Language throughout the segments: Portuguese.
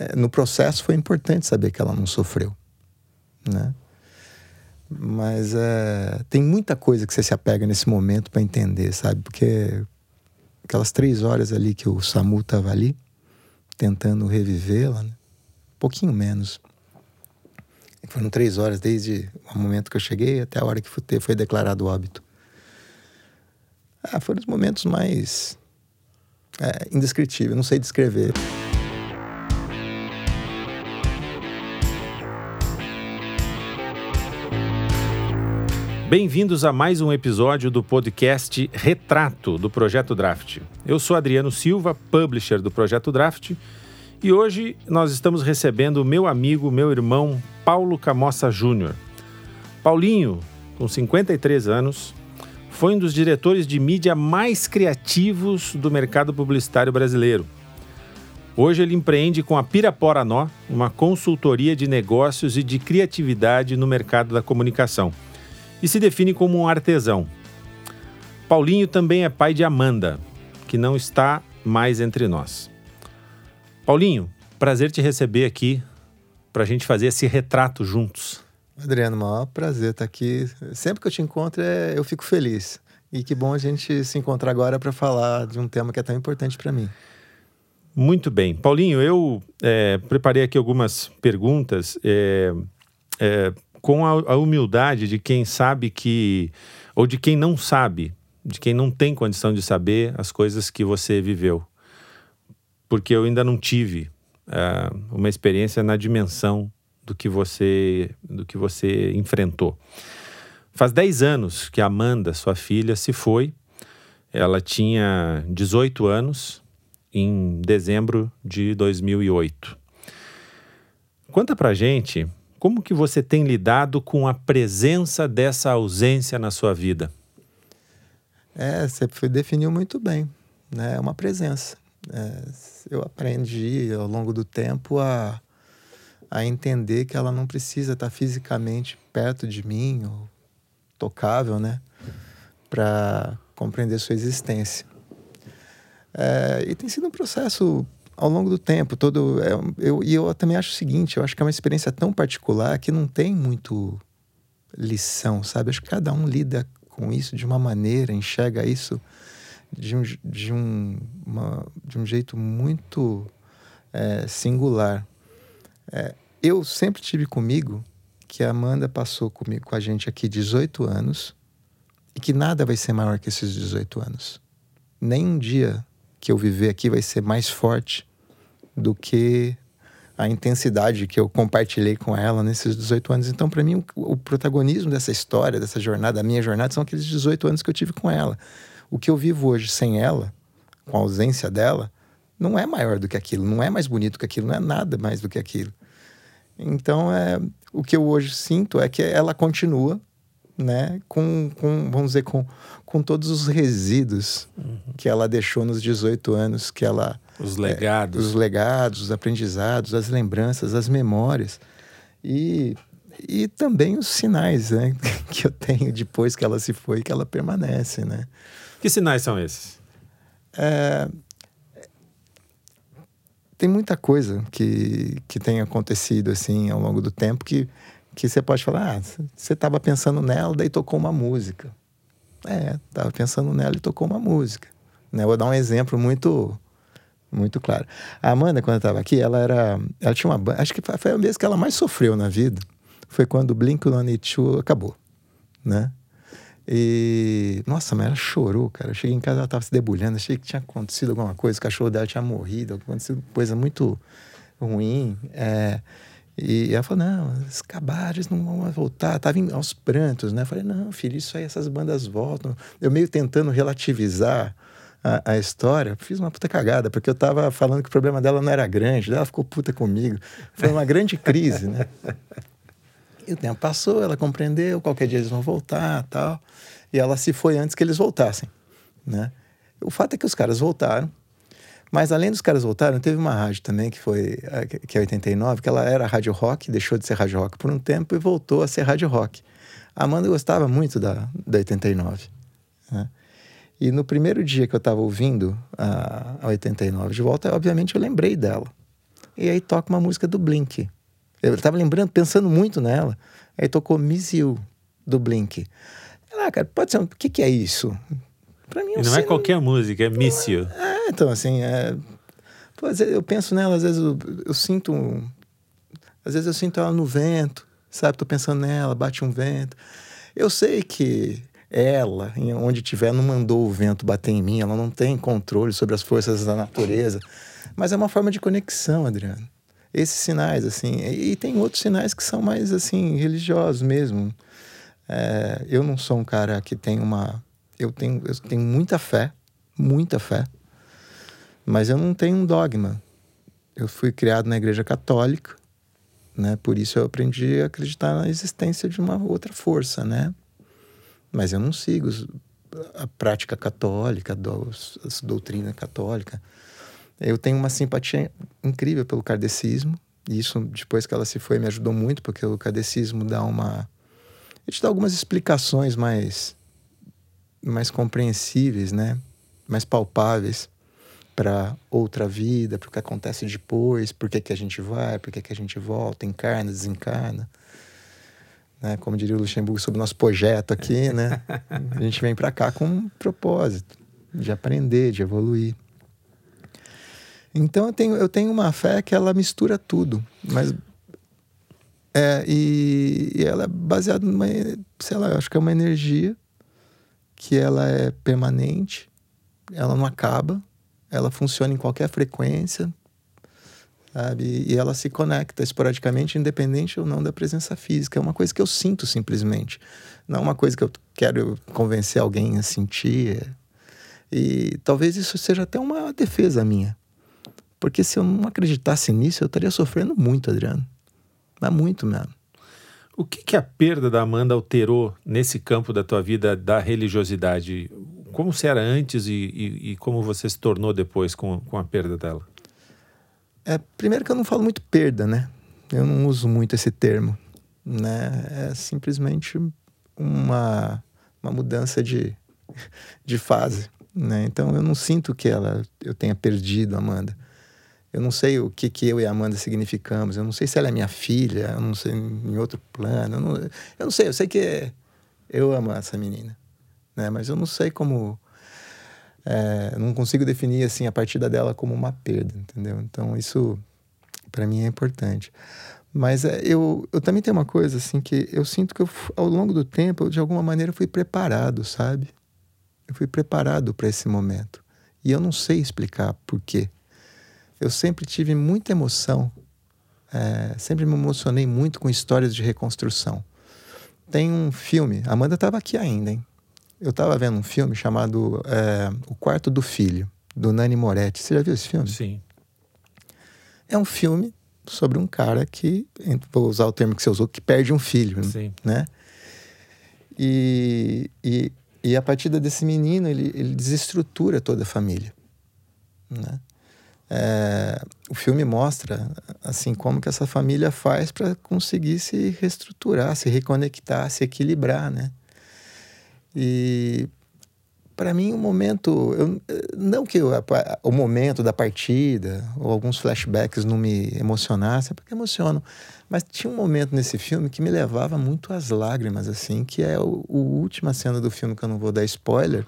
é, no processo foi importante saber que ela não sofreu, né? Mas é, tem muita coisa que você se apega nesse momento para entender, sabe? Porque aquelas três horas ali que o Samu estava ali, tentando revivê-la, né? um pouquinho menos. Foram três horas desde o momento que eu cheguei até a hora que foi declarado o óbito. Ah, foram os momentos mais é, indescritíveis, não sei descrever. Bem-vindos a mais um episódio do podcast Retrato do Projeto Draft. Eu sou Adriano Silva, publisher do Projeto Draft, e hoje nós estamos recebendo meu amigo, meu irmão Paulo Camossa Júnior. Paulinho, com 53 anos, foi um dos diretores de mídia mais criativos do mercado publicitário brasileiro. Hoje ele empreende com a Pirapora Nó, uma consultoria de negócios e de criatividade no mercado da comunicação e se define como um artesão. Paulinho também é pai de Amanda, que não está mais entre nós. Paulinho, prazer te receber aqui para a gente fazer esse retrato juntos. Adriano, maior prazer estar aqui. Sempre que eu te encontro, é, eu fico feliz. E que bom a gente se encontrar agora para falar de um tema que é tão importante para mim. Muito bem. Paulinho, eu é, preparei aqui algumas perguntas. É, é, com a, a humildade de quem sabe que, ou de quem não sabe, de quem não tem condição de saber as coisas que você viveu. Porque eu ainda não tive uh, uma experiência na dimensão do que você, do que você enfrentou. Faz 10 anos que a Amanda, sua filha, se foi. Ela tinha 18 anos em dezembro de 2008. Conta pra gente como que você tem lidado com a presença dessa ausência na sua vida? É, você definiu muito bem, né? É uma presença. É, eu aprendi ao longo do tempo a, a entender que ela não precisa estar fisicamente perto de mim ou tocável, né? Para compreender sua existência. É, e tem sido um processo ao longo do tempo. Todo, é, eu, e eu também acho o seguinte: eu acho que é uma experiência tão particular que não tem muito lição, sabe? Acho que cada um lida com isso de uma maneira, enxerga isso de um, de um, uma, de um jeito muito é, singular. É, eu sempre tive comigo que a Amanda passou comigo, com a gente aqui 18 anos e que nada vai ser maior que esses 18 anos. Nem um dia que eu viver aqui vai ser mais forte do que a intensidade que eu compartilhei com ela nesses 18 anos. Então, para mim, o, protagonismo dessa história, dessa jornada, a minha jornada, são aqueles 18 anos que eu tive com ela. O que eu vivo hoje sem ela, com a ausência dela, não é maior do que aquilo, não é mais bonito que aquilo, não é nada mais do que aquilo. Então, é, o que eu hoje sinto é que ela continua né, com, com vamos dizer, com, com todos os resíduos uhum. que ela deixou nos 18 anos, que ela... Os legados. É, os legados, os aprendizados, as lembranças, as memórias. E, e também os sinais né, que eu tenho depois que ela se foi, que ela permanece, né? Que sinais são esses? É, tem muita coisa que, que tem acontecido assim ao longo do tempo que que você pode falar, ah, você estava pensando nela, daí tocou uma música. É, estava pensando nela e tocou uma música. Né? Vou dar um exemplo muito muito claro. A Amanda, quando estava aqui, ela era, ela tinha uma acho que foi a vez que ela mais sofreu na vida, foi quando o Blink-182 acabou, né? E, nossa, mas ela chorou, cara. Eu cheguei em casa, ela estava se debulhando, achei que tinha acontecido alguma coisa, o cachorro dela tinha morrido, acontecido coisa muito ruim. É, e ela falou: não, eles acabaram, eles não vão voltar. Estava aos prantos, né? Eu falei: não, filho, isso aí, essas bandas voltam. Eu meio tentando relativizar a, a, história, fiz uma puta cagada, porque eu estava falando que o problema dela não era grande, ela ficou puta comigo. Foi uma grande crise, né? E o tempo passou, ela compreendeu, qualquer dia eles vão voltar tal. E ela se foi antes que eles voltassem, né? O fato é que os caras voltaram, mas além dos caras voltarem, teve uma rádio também que foi que é 89, que ela era rádio rock, deixou de ser rádio rock por um tempo e voltou a ser rádio rock. A Amanda gostava muito da, da 89. Né? E no primeiro dia que eu estava ouvindo a, a 89 de volta, obviamente eu lembrei dela. E aí toca uma música do Blink. Eu tava lembrando, pensando muito nela. Aí tocou Miss You, do Blink. Ah, cara, pode ser. O que, que é isso? Pra mim, e não é qualquer música, é Miss You. É, então, assim, é... Pô, eu penso nela, às vezes eu, eu sinto. Às vezes eu sinto ela no vento, sabe? Tô pensando nela, bate um vento. Eu sei que ela, onde tiver, não mandou o vento bater em mim, ela não tem controle sobre as forças da natureza. Mas é uma forma de conexão, Adriano. Esses sinais, assim. E, tem outros sinais que são mais, assim, religiosos mesmo. É, eu não sou um cara que tem uma. Eu tenho, eu tenho muita fé, muita fé, mas eu não tenho um dogma. Eu fui criado na Igreja Católica, né? Por isso eu aprendi a acreditar na existência de uma outra força, né? Mas eu não sigo a prática católica, a doutrina católica. Eu tenho uma simpatia incrível pelo kardecismo, e isso, depois que ela se foi, me ajudou muito, porque o kardecismo dá uma. Ele te dá algumas explicações mais, mais compreensíveis, né? mais palpáveis para outra vida, para o que acontece depois, por que, que a gente vai, por que, que a gente volta, encarna, desencarna né? Como diria o Luxemburgo sobre o nosso projeto aqui, né? A gente vem para cá com um propósito de aprender, de evoluir. Então eu tenho, eu tenho uma fé que ela mistura tudo, mas é, e, e ela é baseada numa, sei lá, eu acho que é uma energia que ela é permanente, ela não acaba, ela funciona em qualquer frequência, sabe? E ela se conecta esporadicamente, independente ou não da presença física. É uma coisa que eu sinto simplesmente. Não é uma coisa que eu quero convencer alguém a sentir. E talvez isso seja até uma defesa minha. Porque se eu não acreditasse nisso, eu estaria sofrendo muito, Adriano. Mas muito mesmo. O que, que a perda da Amanda alterou nesse campo da tua vida da religiosidade? Como você era antes e, e, e como você se tornou depois com, com a perda dela? É, primeiro que eu não falo muito perda, né? Eu não uso muito esse termo, né? É simplesmente uma, uma mudança de, de fase, né? Então eu não sinto que ela eu tenha perdido a Amanda. Eu não sei o que, que eu e a Amanda significamos. Eu não sei se ela é minha filha, eu não sei em outro plano. Eu não, eu não sei, eu sei que eu amo essa menina, né? Mas eu não sei como é, não consigo definir assim a partida dela como uma perda, entendeu? Então isso para mim é importante. Mas é, eu, eu também tenho uma coisa assim que eu sinto que eu, ao longo do tempo, eu, de alguma maneira, fui preparado, sabe? Eu fui preparado para esse momento. E eu não sei explicar por quê. Eu sempre tive muita emoção, é, sempre me emocionei muito com histórias de reconstrução. Tem um filme, Amanda estava aqui ainda, hein? Eu estava vendo um filme chamado é, O Quarto do Filho, do Nani Moretti. Você já viu esse filme? Sim. É um filme sobre um cara que, vou usar o termo que você usou, que perde um filho, Sim. né? E, e, e a partir desse menino, ele, ele desestrutura toda a família, né? É, o filme mostra assim como que essa família faz para conseguir se reestruturar, se reconectar, se equilibrar, né? E para mim o momento, eu, não que eu, o momento da partida ou alguns flashbacks não me emocionassem, porque emocionam, mas tinha um momento nesse filme que me levava muito às lágrimas, assim, que é o, o última cena do filme que eu não vou dar spoiler,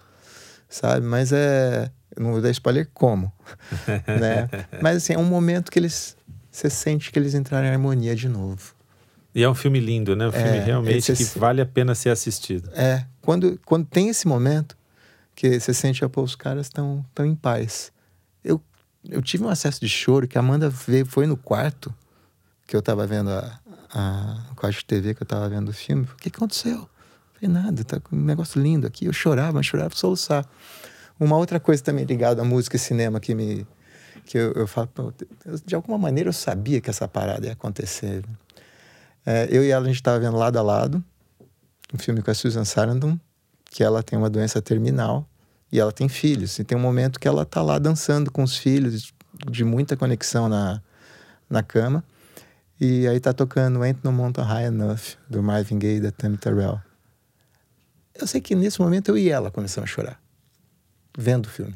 sabe? Mas é, eu não vou dar spoiler como, né? Mas assim, é um momento que eles, você sente que eles entraram em harmonia de novo. E é um filme lindo, né? Um filme é, realmente que vale a pena ser assistido. É, quando, quando tem esse momento que você sente, pô, os caras estão tão em paz. Eu, eu tive um acesso de choro que a Amanda veio, foi no quarto que eu tava vendo a, a, a quarto de TV que eu tava vendo o filme. O que aconteceu? Nada, tá com um negócio lindo aqui. Eu chorava, mas chorava soluçar. Uma outra coisa também ligada à música e cinema que me que eu, eu falo, de alguma maneira eu sabia que essa parada ia acontecer. É, eu e ela, a gente estava vendo lado a lado um filme com a Susan Sarandon, que ela tem uma doença terminal e ela tem filhos. E tem um momento que ela tá lá dançando com os filhos, de muita conexão na, na cama. E aí tá tocando Ain't No Mountain High Enough, do Marvin Gaye, da Tammy Terrell. Eu sei que nesse momento eu e ela começamos a chorar, vendo o filme.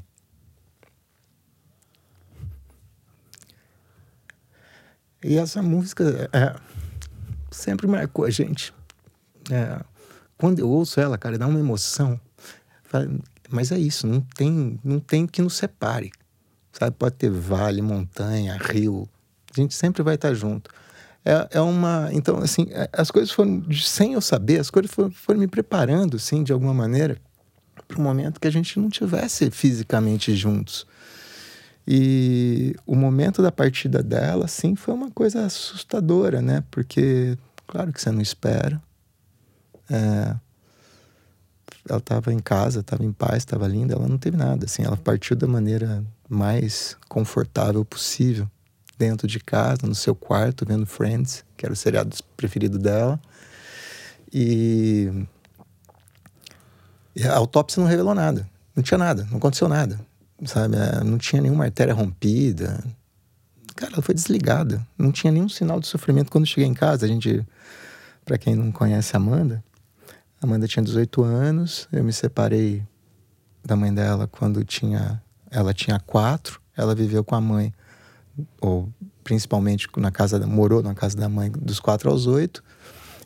E essa música é, sempre marcou a gente. É, quando eu ouço ela, cara, dá uma emoção. Mas é isso, não tem, não tem que nos separe. Sabe? Pode ter vale, montanha, rio. A gente sempre vai estar junto. É, é uma. Então, assim, é, as coisas foram. Sem eu saber, as coisas foram, foram me preparando, assim, de alguma maneira, para o momento que a gente não tivesse fisicamente juntos. E o momento da partida dela, sim, foi uma coisa assustadora, né? Porque, claro que você não espera. É, ela estava em casa, estava em paz, estava linda, ela não teve nada. Assim, ela partiu da maneira mais confortável possível, dentro de casa, no seu quarto, vendo Friends, que era o seriado preferido dela. E, e a autópsia não revelou nada, não tinha nada, não aconteceu nada sabe? É, não tinha nenhuma artéria rompida. Cara, ela foi desligada. Não tinha nenhum sinal de sofrimento quando cheguei em casa. A gente, para quem não conhece a Amanda, Amanda tinha 18 anos. Eu me separei da mãe dela quando tinha, ela tinha quatro. Ela viveu com a mãe, ou principalmente na casa, morou na casa da mãe dos quatro aos oito.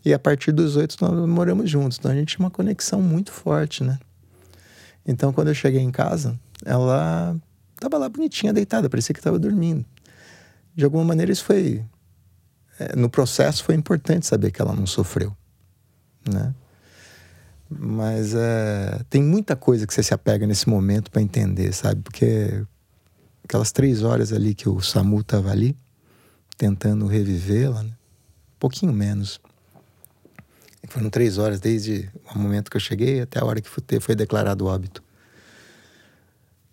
E a partir dos oito nós moramos juntos. Então a gente tinha uma conexão muito forte, né? Então quando eu cheguei em casa, ela estava lá bonitinha, deitada, parecia que estava dormindo. De alguma maneira, isso foi. É, no processo, foi importante saber que ela não sofreu, né? Mas é, tem muita coisa que você se apega nesse momento para entender, sabe? Porque aquelas três horas ali que o Samu estava ali, tentando revivê-la, né? um pouquinho menos. Foram três horas desde o momento que eu cheguei até a hora que foi declarado o óbito.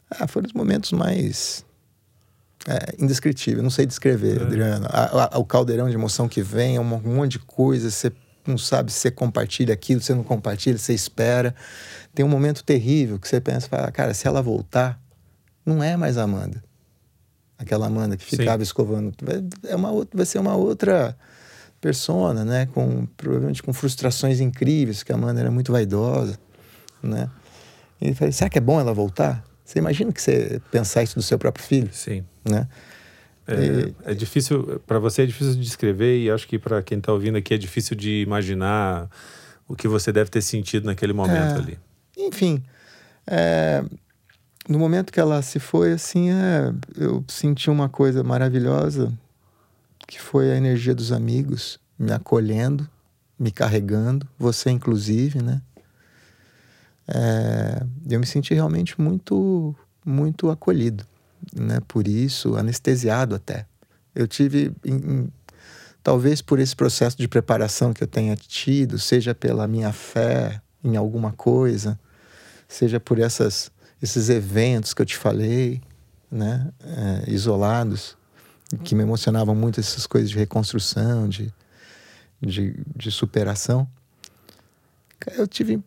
Ah, foram os momentos mais é, indescritíveis. Não sei descrever, é. Adriano. A, a, o caldeirão de emoção que vem, é um monte de coisa. Você não sabe se você compartilha aquilo, se você não compartilha, você espera. Tem um momento terrível que você pensa, fala, cara, se ela voltar, não é mais Amanda. Aquela Amanda que ficava Sim. escovando. Vai, é uma, vai ser uma outra persona, né? Com, provavelmente com frustrações incríveis, que a Amanda era muito vaidosa, né? E ele falou, será que é bom ela voltar? Você imagina que você pensar isso do seu próprio filho? Sim. Né? É, é difícil, para você é difícil de descrever e acho que para quem está ouvindo aqui é difícil de imaginar o que você deve ter sentido naquele momento é, ali. Enfim, é, no momento que ela se foi, assim, é, eu senti uma coisa maravilhosa que foi a energia dos amigos me acolhendo, me carregando, você inclusive, né? é, eu me senti realmente muito, muito acolhido, né? Por isso, anestesiado até. Eu tive, em, em, talvez por esse processo de preparação que eu tenha tido, seja pela minha fé em alguma coisa, seja por essas, esses eventos que eu te falei, né? É, isolados, que me emocionavam muito essas coisas de reconstrução, de, de, de superação. Eu tive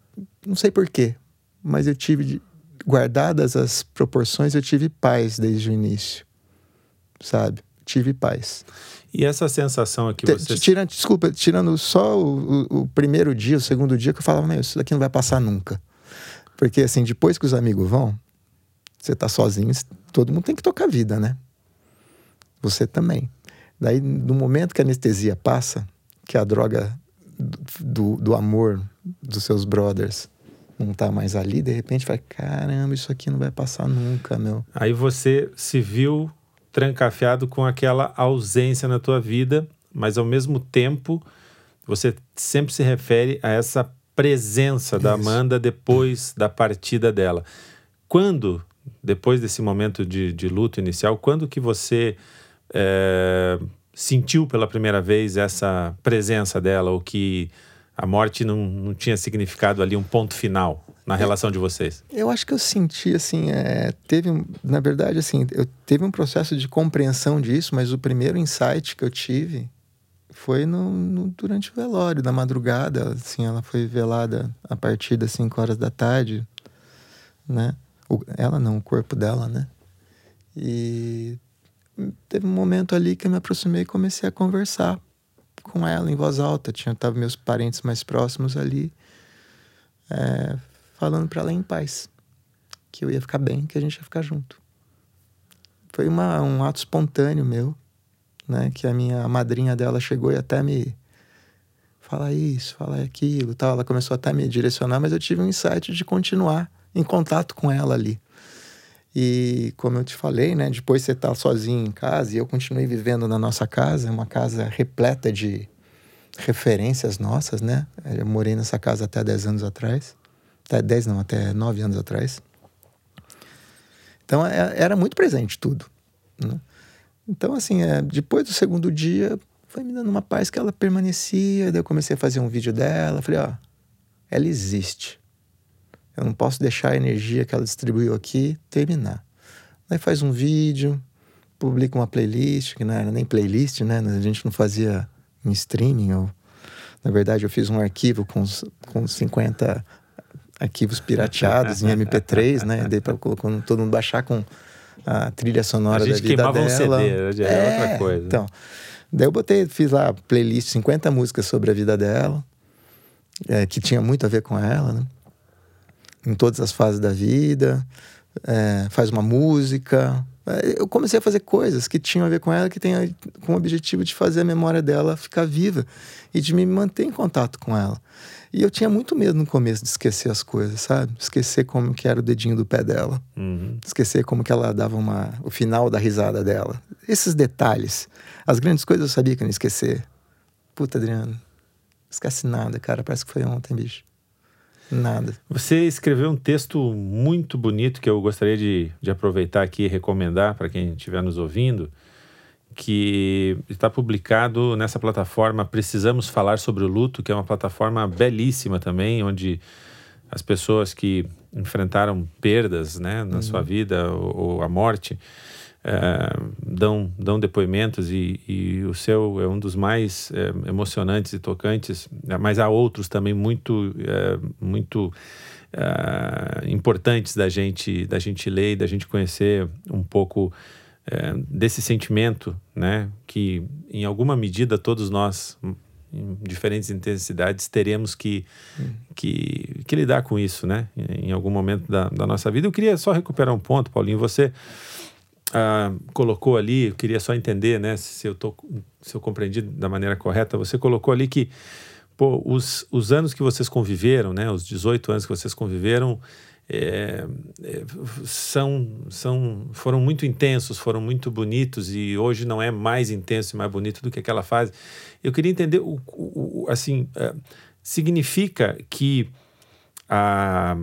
não sei porquê, mas eu tive, guardadas as proporções, eu tive paz desde o início, sabe? Tive paz. E essa sensação aqui você... Tirando, desculpa, tirando só o, o, o, primeiro dia, o segundo dia, que eu falava, meu, isso daqui não vai passar nunca. Porque, assim, depois que os amigos vão, você tá sozinho, todo mundo tem que tocar a vida, né? Você também. Daí, no momento que a anestesia passa, que a droga do, do amor dos seus brothers não tá mais ali, de repente vai, caramba, isso aqui não vai passar nunca, meu. Aí você se viu trancafiado com aquela ausência na tua vida, mas ao mesmo tempo você sempre se refere a essa presença da Amanda depois da partida dela. Quando, depois desse momento de, de luto inicial, quando que você é, sentiu pela primeira vez essa presença dela, ou que a morte não, não tinha significado ali um ponto final na relação de vocês? Eu acho que eu senti assim, é, teve, na verdade, assim, eu teve um processo de compreensão disso, mas o primeiro insight que eu tive foi no, no, durante o velório, da madrugada, assim, ela foi velada a partir das 5 horas da tarde, né? O, ela não, o corpo dela, né? E teve um momento ali que eu me aproximei e comecei a conversar com ela em voz alta. Tinha tava meus parentes mais próximos ali, é, falando para ela em paz, que eu ia ficar bem, que a gente ia ficar junto. Foi uma, um ato espontâneo meu, né? Que a minha madrinha dela chegou e até me fala isso, fala aquilo, tal. Ela começou até a me direcionar, mas eu tive um insight de continuar em contato com ela ali. E como eu te falei, né, depois você tá sozinho em casa e eu continuei vivendo na nossa casa, uma casa repleta de referências nossas, né? Eu morei nessa casa até 10 anos atrás. Até 10 não, até 9 anos atrás. Então é, era muito presente tudo, né? Então assim, é, depois do segundo dia, foi me dando uma paz que ela permanecia, daí eu comecei a fazer um vídeo dela, falei, ó, ela existe. Eu não posso deixar a energia que ela distribuiu aqui terminar. Aí faz um vídeo, publica uma playlist, que não era nem playlist, né? A gente não fazia em streaming. Ou, na verdade, eu fiz um arquivo com, com 50 arquivos pirateados em MP3, né? Dei para todo mundo baixar com a trilha sonora a gente da vida queimava dela. um CD, era é, outra coisa. Então, daí eu botei, fiz lá playlist 50 músicas sobre a vida dela, é, que tinha muito a ver com ela, né? em todas as fases da vida, é, faz uma música. É, eu comecei a fazer coisas que tinham a ver com ela, que tem com o objetivo de fazer a memória dela ficar viva e de me manter em contato com ela. E eu tinha muito medo no começo de esquecer as coisas, sabe? Esquecer como que era o dedinho do pé dela. Uhum. Esquecer como que ela dava uma, o final da risada dela. Esses detalhes. As grandes coisas eu sabia que eu não ia esquecer. Puta, Adriano. Esquece nada, cara. Parece que foi ontem, bicho. Nada. Você escreveu um texto muito bonito que eu gostaria de, de aproveitar aqui e recomendar para quem estiver nos ouvindo, que está publicado nessa plataforma Precisamos Falar sobre o Luto, que é uma plataforma belíssima também, onde as pessoas que enfrentaram perdas né, na uhum. sua vida ou, ou a morte é, dão, dão depoimentos e, e, o seu é um dos mais é, emocionantes e tocantes, mas há outros também muito, é, muito importantes da gente, da gente ler e da gente conhecer um pouco é, desse sentimento, né, que em alguma medida todos nós em diferentes intensidades teremos que, que, que, lidar com isso, né? Em algum momento da, da nossa vida. Eu queria só recuperar um ponto, Paulinho. Você ah, colocou ali, eu queria só entender, né, se eu, tô, se eu compreendi da maneira correta, você colocou ali que pô, os, os anos que vocês conviveram, né, os 18 anos que vocês conviveram, é, é, são, são, foram muito intensos, foram muito bonitos e hoje não é mais intenso e mais bonito do que aquela fase. Eu queria entender, o, o, o assim, é, significa que a,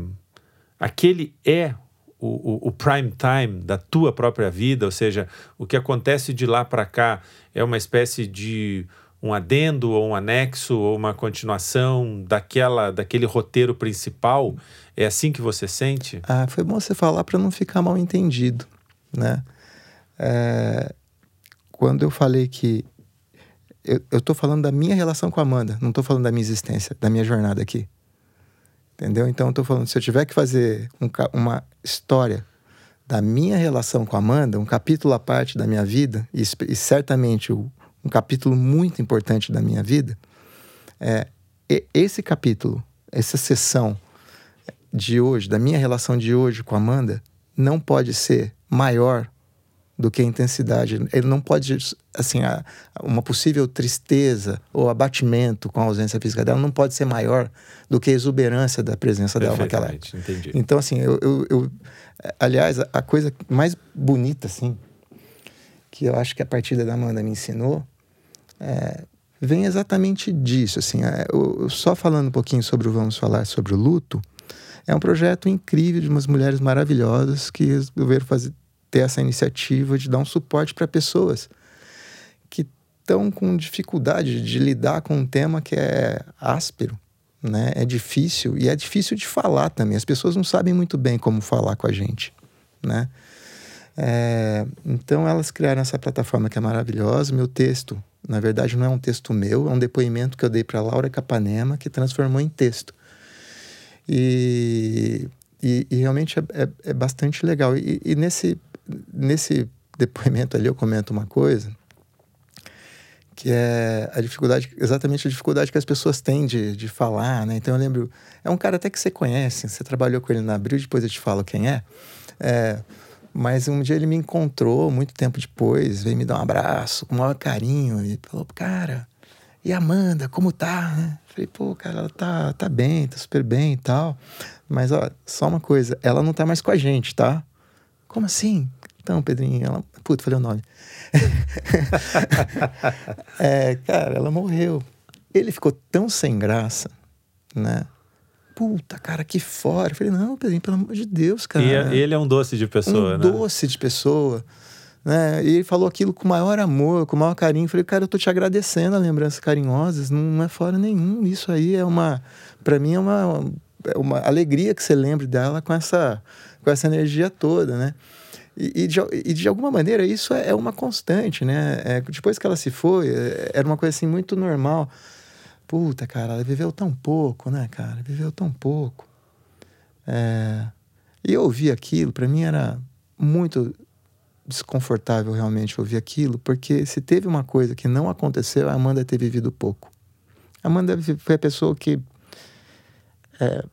aquele é o, o, prime time da tua própria vida, ou seja, o que acontece de lá para cá é uma espécie de um adendo ou um anexo ou uma continuação daquela daquele roteiro principal? É assim que você sente? Ah, foi bom você falar para não ficar mal entendido, né? É, quando eu falei que eu, estou falando da minha relação com a Amanda, não estou falando da minha existência, da minha jornada aqui. Entendeu? Então, eu tô falando, se eu tiver que fazer um, uma história da minha relação com a Amanda, um capítulo à parte da minha vida, e, e certamente um, um capítulo muito importante da minha vida, é, esse capítulo, essa sessão de hoje, da minha relação de hoje com a Amanda, não pode ser maior do que a intensidade. Ele não pode, assim, a, uma possível tristeza ou abatimento com a ausência física dela não pode ser maior do que a exuberância da presença dela naquela época. Entendi. Então, assim, eu, eu, eu, aliás, a coisa mais bonita, assim, que eu acho que a partida da Amanda me ensinou, é, vem exatamente disso, assim, é, eu, só falando um pouquinho sobre o Vamos Falar sobre o Luto, é um projeto incrível de umas mulheres maravilhosas que resolveram fazer ter essa iniciativa de dar um suporte para pessoas que estão com dificuldade de lidar com um tema que é áspero, né? É difícil e é difícil de falar também. As pessoas não sabem muito bem como falar com a gente, né? É, então elas criaram essa plataforma que é maravilhosa. Meu texto, na verdade, não é um texto meu, é um depoimento que eu dei para Laura Capanema que transformou em texto. E, e, e realmente é, é, é, bastante legal. E, e nesse nesse depoimento ali eu comento uma coisa que é a dificuldade, exatamente a dificuldade que as pessoas têm de, de falar, né? Então eu lembro, é um cara até que você conhece, você trabalhou com ele na Abril, depois eu te falo quem é. é Mas um dia ele me encontrou, muito tempo depois, veio me dar um abraço, com o maior carinho, e falou, cara, e Amanda, como tá? Né? Falei, pô, cara, ela tá, tá bem, tá super bem e tal. Mas, ó, só uma coisa, ela não tá mais com a gente, tá? Como assim? Então, Pedrinho, ela. Puta, falei o nome. é, cara, ela morreu. Ele ficou tão sem graça, né? Puta, cara, que fora. Eu falei, não, Pedrinho, pelo amor de Deus, cara. E é, ele é um doce de pessoa, um né? doce de pessoa. Né? E ele falou aquilo com o maior amor, com o maior carinho. Eu falei, cara, eu tô te agradecendo as lembranças carinhosas. Não, não é fora nenhum. Isso aí é uma. para mim é uma, é uma alegria que você lembre dela com essa, com essa energia toda, né? E, e, de, e de alguma maneira isso é, é uma constante, né? É, depois que ela se foi, é, era uma coisa assim muito normal. Puta, cara, ela viveu tão pouco, né, cara? Viveu tão pouco. É... E eu ouvi aquilo, para mim era muito desconfortável realmente ouvir aquilo, porque se teve uma coisa que não aconteceu, a Amanda ter vivido pouco. A Amanda foi a pessoa que é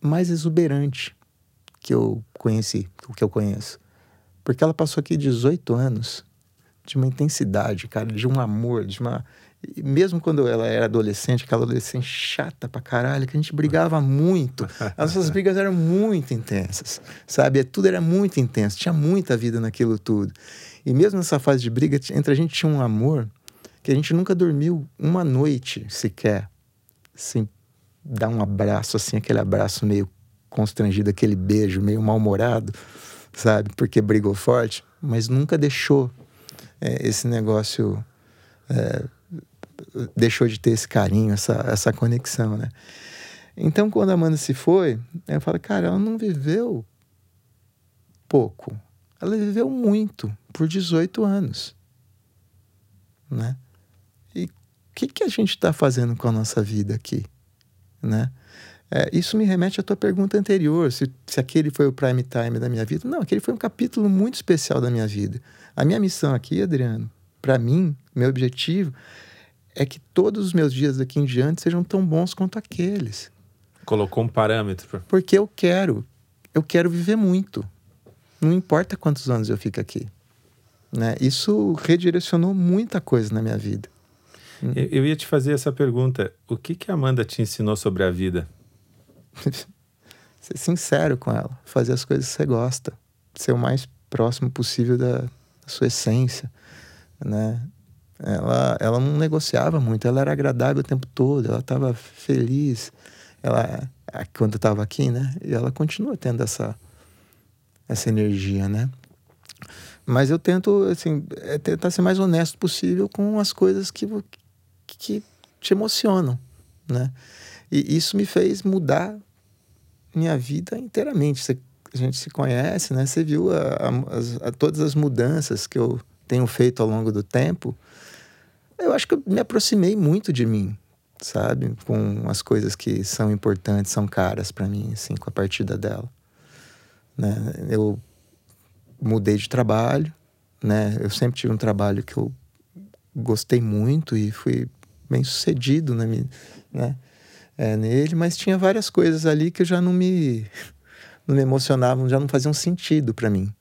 mais exuberante que eu conheci, o que eu conheço. Porque ela passou aqui 18 anos de uma intensidade, cara, de um amor, de uma mesmo quando ela era adolescente, aquela adolescente chata pra caralho, que a gente brigava muito. As nossas brigas eram muito intensas, sabe? Tudo era muito intenso, tinha muita vida naquilo tudo. E mesmo nessa fase de briga, entre a gente tinha um amor que a gente nunca dormiu uma noite sequer sem dar um abraço, assim, aquele abraço meio constrangido, aquele beijo meio mal-humorado, sabe? Porque brigou forte, mas nunca deixou é, esse negócio. É, deixou de ter esse carinho, essa, essa conexão, né? Então, quando a Amanda se foi, eu falo, cara, ela não viveu pouco. Ela viveu muito, por 18 anos, né? E o que, que a gente está fazendo com a nossa vida aqui, né? É, isso me remete à tua pergunta anterior, se, se aquele foi o prime time da minha vida. Não, aquele foi um capítulo muito especial da minha vida. A minha missão aqui, Adriano, para mim, meu objetivo é que todos os meus dias daqui em diante sejam tão bons quanto aqueles. Colocou um parâmetro. Porque eu quero, eu quero viver muito. Não importa quantos anos eu fico aqui. Né? Isso redirecionou muita coisa na minha vida. Eu, eu ia te fazer essa pergunta. O que, que a Amanda te ensinou sobre a vida? ser sincero com ela. Fazer as coisas que você gosta. Ser o mais próximo possível da, da sua essência. Né? Ela, ela não negociava muito, ela era agradável o tempo todo, ela estava feliz. Ela, quando estava aqui, né? E ela continua tendo essa, essa energia, né? Mas eu tento, assim, é tentar ser mais honesto possível com as coisas que, que te emocionam, né? E isso me fez mudar minha vida inteiramente. Você, a gente se conhece, né? Você viu a, a, a, todas as mudanças que eu tenho feito ao longo do tempo eu acho que eu me aproximei muito de mim, sabe? Com as coisas que são importantes, são caras para mim, assim, com a partida dela. Né? Eu mudei de trabalho, né? Eu sempre tive um trabalho que eu gostei muito e fui bem sucedido na minha, né? É, nele, mas tinha várias coisas ali que já não me não me emocionavam, já não faziam sentido para mim.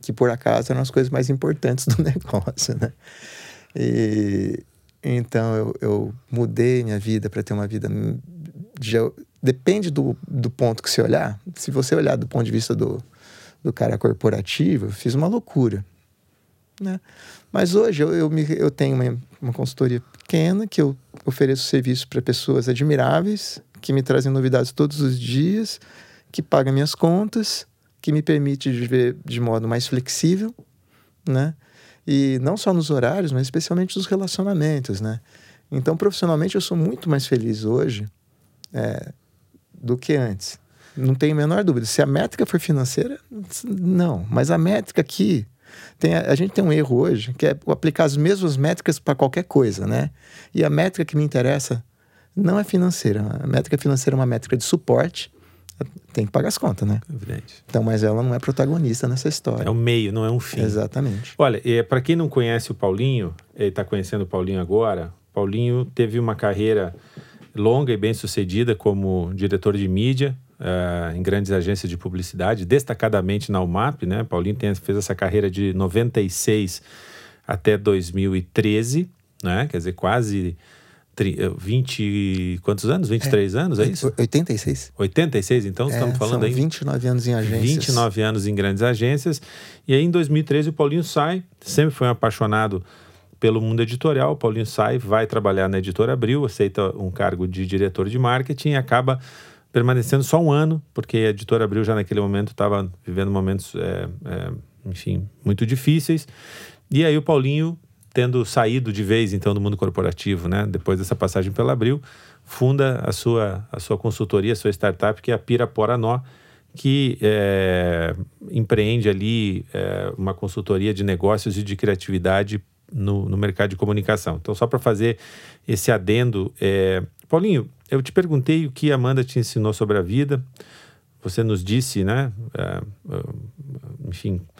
Que por acaso eram as coisas mais importantes do negócio, né? E então eu, eu mudei minha vida para ter uma vida. De, depende do, do ponto que você olhar. Se você olhar do ponto de vista do, do cara corporativo, eu fiz uma loucura. Né? Mas hoje eu, eu, me, eu tenho uma, uma consultoria pequena que eu ofereço serviço para pessoas admiráveis, que me trazem novidades todos os dias, que pagam minhas contas, que me permite viver de modo mais flexível, né? E não só nos horários, mas especialmente nos relacionamentos, né? Então, profissionalmente, eu sou muito mais feliz hoje é, do que antes. Não tenho a menor dúvida. Se a métrica for financeira, não. Mas a métrica aqui. Tem, a, a gente tem um erro hoje, que é aplicar as mesmas métricas para qualquer coisa, né? E a métrica que me interessa não é financeira. A métrica financeira é uma métrica de suporte tem que pagar as contas, né? Evidente. Então, mas ela não é protagonista nessa história. É um meio, não é um fim. Exatamente. Olha, é, para quem não conhece o Paulinho, ele está conhecendo o Paulinho agora. Paulinho teve uma carreira longa e bem sucedida como diretor de mídia uh, em grandes agências de publicidade, destacadamente na UMAP, né? Paulinho tem, fez essa carreira de 96 até 2013, né? Quer dizer, quase 20. Quantos anos? 23 é, anos, é isso? 86. 86, então, é, estamos falando aí. 29 anos em agências. 29 anos em grandes agências. E aí, em 2013, o Paulinho sai, sempre foi um apaixonado pelo mundo editorial. O Paulinho sai, vai trabalhar na editora Abril, aceita um cargo de diretor de marketing e acaba permanecendo só um ano, porque a editora Abril já naquele momento estava vivendo momentos, é, é, enfim, muito difíceis. E aí o Paulinho tendo saído de vez então do mundo corporativo, né? Depois dessa passagem pela Abril, funda a sua a sua consultoria, a sua startup que é a Piraporanó, que é, empreende ali é, uma consultoria de negócios e de criatividade no, no mercado de comunicação. Então, só para fazer esse adendo, é... Paulinho, eu te perguntei o que a Amanda te ensinou sobre a vida. Você nos disse, né? É, enfim, é,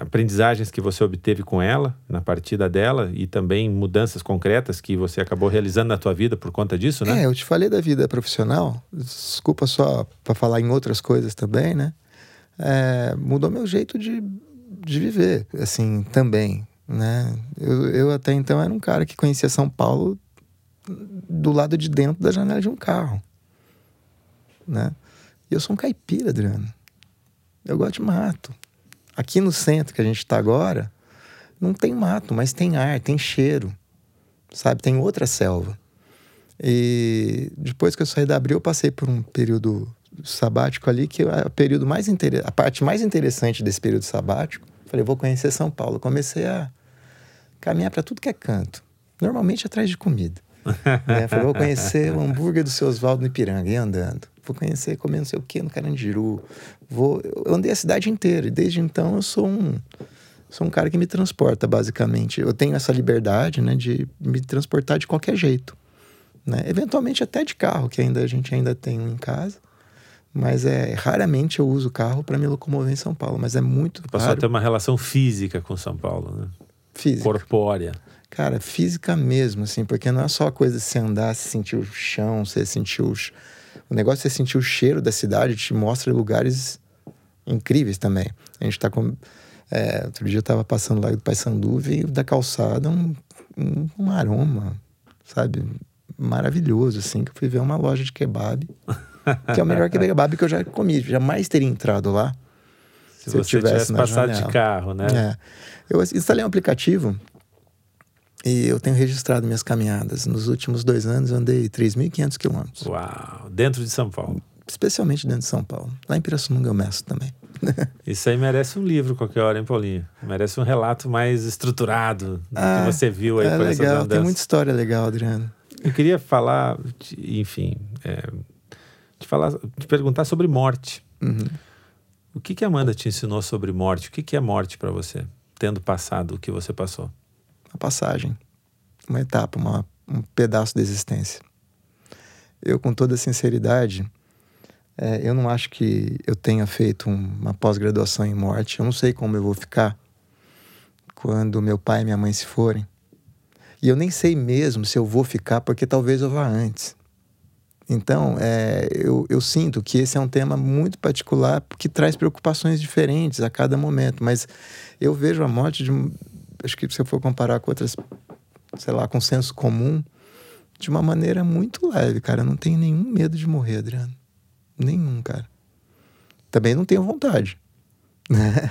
aprendizagens que você obteve com ela, na partida dela, e também mudanças concretas que você acabou realizando na tua vida por conta disso, né? É, eu te falei da vida profissional, desculpa só para falar em outras coisas também, né? É, mudou meu jeito de, de viver, assim, também, né? Eu, eu até então era um cara que conhecia São Paulo do lado de dentro da janela de um carro, né? E eu sou um caipira, Adriano. Eu gosto de mato. Aqui no centro que a gente está agora, não tem mato, mas tem ar, tem cheiro, sabe? Tem outra selva. E depois que eu saí da Abril, eu passei por um período sabático ali, que é o período mais inter... a parte mais interessante desse período sabático. Falei, vou conhecer São Paulo. Comecei a caminhar para tudo que é canto, normalmente atrás de comida. né? Falei, vou conhecer o hambúrguer do seu Oswaldo no Ipiranga, e andando. Vou conhecer, comer não sei o que no Carandiru. Vou... Eu andei a cidade inteira, e desde então eu sou um sou um cara que me transporta, basicamente. Eu tenho essa liberdade, né, de me transportar de qualquer jeito. Né? Eventualmente até de carro, que ainda a gente ainda tem em casa. Mas é raramente eu uso carro para me locomover em São Paulo, mas é muito Passou raro. a ter uma relação física com São Paulo, né? Física. Corpórea. Cara, física mesmo, assim, porque não é só a coisa de você andar, você sentir o chão, você sentir os... O negócio é sentir o cheiro da cidade, te mostra lugares incríveis também. A gente tá com... É, outro dia eu tava passando lá do Paysandu, veio da calçada um, um, um, aroma, sabe? Maravilhoso, assim, que eu fui ver uma loja de kebab, que é o melhor kebab que eu já comi. Jamais teria entrado lá se, se eu tivesse, tivesse passado janela. de carro, né? É. Eu instalei um aplicativo e eu tenho registrado minhas caminhadas. Nos últimos dois anos eu andei 3.500 quilômetros. Uau! Dentro de São Paulo? Especialmente dentro de São Paulo. Lá em Pirassununga eu meço também. Isso aí merece um livro qualquer hora, hein, Paulinho? Merece um relato mais estruturado do ah, que você viu aí é por legal, essas Tem muita história legal, Adriano. Eu queria falar, enfim, é, te, falar, te perguntar sobre morte. Uhum. O que, que a Amanda te ensinou sobre morte? O que, que é morte para você, tendo passado o que você passou? Passagem, uma etapa, uma, um pedaço da existência. Eu, com toda sinceridade, é, eu não acho que eu tenha feito uma pós-graduação em morte. Eu não sei como eu vou ficar quando meu pai e minha mãe se forem. E eu nem sei mesmo se eu vou ficar, porque talvez eu vá antes. Então, é, eu, eu sinto que esse é um tema muito particular que traz preocupações diferentes a cada momento, mas eu vejo a morte de. Acho que se eu for comparar com outras, sei lá, com senso comum, de uma maneira muito leve, cara. Eu não tenho nenhum medo de morrer, Adriano. Nenhum, cara. Também não tenho vontade. Né?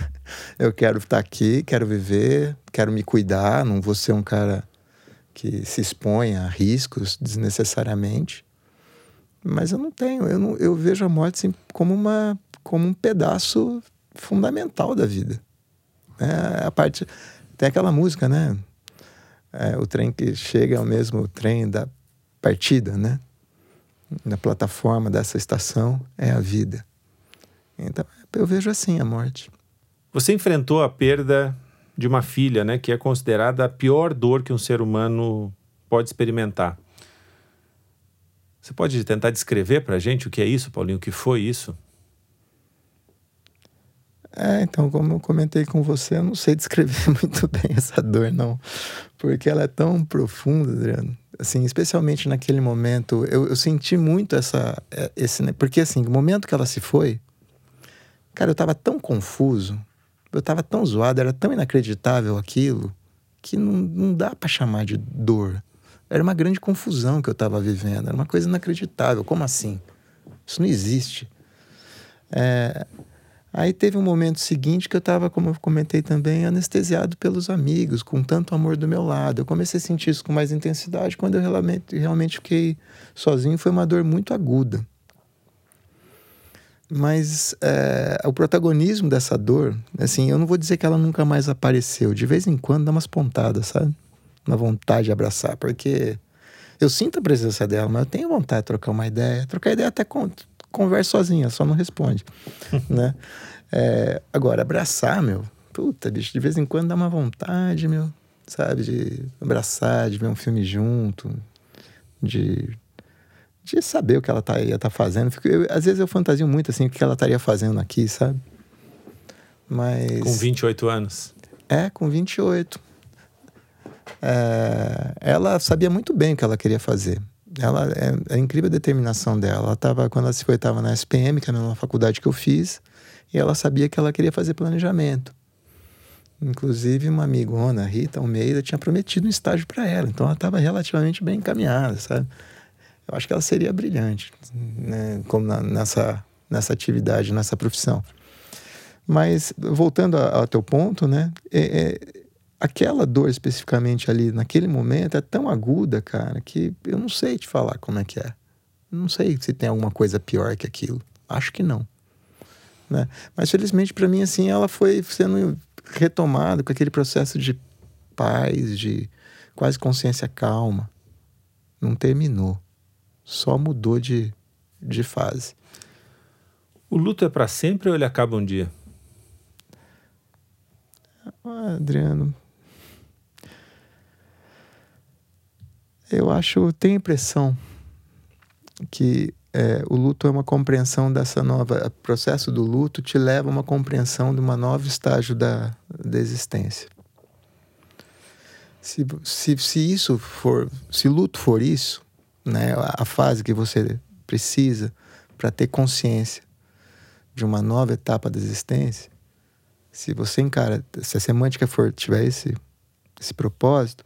Eu quero estar aqui, quero viver, quero me cuidar, não vou ser um cara que se expõe a riscos desnecessariamente. Mas eu não tenho, eu, não, eu vejo a morte assim, como, uma, como um pedaço fundamental da vida. É a parte. Tem aquela música, né? É, o trem que chega é o mesmo trem da partida, né? Na plataforma dessa estação é a vida. Então eu vejo assim a morte. Você enfrentou a perda de uma filha, né? Que é considerada a pior dor que um ser humano pode experimentar. Você pode tentar descrever para a gente o que é isso, Paulinho? O que foi isso? É, então, como eu comentei com você, eu não sei descrever muito bem essa dor, não. Porque ela é tão profunda, Adriano. assim, especialmente naquele momento, eu, eu senti muito essa, é, esse, porque assim, o momento que ela se foi, cara, eu tava tão confuso, eu tava tão zoado, era tão inacreditável aquilo, que não, não dá para chamar de dor. Era uma grande confusão que eu tava vivendo, era uma coisa inacreditável. Como assim? Isso não existe. É, Aí teve um momento seguinte que eu estava, como eu comentei também, anestesiado pelos amigos, com tanto amor do meu lado. Eu comecei a sentir isso com mais intensidade quando eu realmente, realmente fiquei sozinho. Foi uma dor muito aguda. Mas é, o protagonismo dessa dor, assim, eu não vou dizer que ela nunca mais apareceu. De vez em quando dá umas pontadas, sabe? Uma vontade de abraçar, porque eu sinto a presença dela, mas eu tenho vontade de trocar uma ideia. Trocar ideia até com, conversa sozinha, só não responde, né? É, agora, abraçar, meu, puta, bicho, de vez em quando dá uma vontade, meu, sabe? De abraçar, de ver um filme junto, de, de saber o que ela tá, ia estar tá fazendo. Eu, às vezes eu fantasio muito, assim, o que ela estaria fazendo aqui, sabe? Mas... Com 28 anos. É, com 28. É, ela sabia muito bem o que ela queria fazer ela é, é incrível a determinação dela. Ela tava, quando ela se foi, estava na SPM, que era uma faculdade que eu fiz, e ela sabia que ela queria fazer planejamento. Inclusive, uma amigona, Rita Almeida, tinha prometido um estágio para ela, então ela estava relativamente bem encaminhada, sabe? Eu acho que ela seria brilhante, né? Como na, nessa, nessa atividade, nessa profissão. Mas, voltando ao teu ponto, né? É, é, aquela dor especificamente ali naquele momento é tão aguda, cara, que eu não sei te falar como é que é. Não sei se tem alguma coisa pior que aquilo. Acho que não. Né? Mas felizmente para mim assim, ela foi sendo retomada com aquele processo de paz, de quase consciência calma. Não terminou. Só mudou de, de fase. O luto é para sempre ou ele acaba um dia? Ah, Adriano, Eu acho, tenho a impressão que é, o luto é uma compreensão dessa nova. O processo do luto te leva a uma compreensão de uma nova estágio da, da existência. Se, se, se isso for, se luto for isso, né, a fase que você precisa para ter consciência de uma nova etapa da existência, se você encara, se a semântica for tiver esse, esse propósito,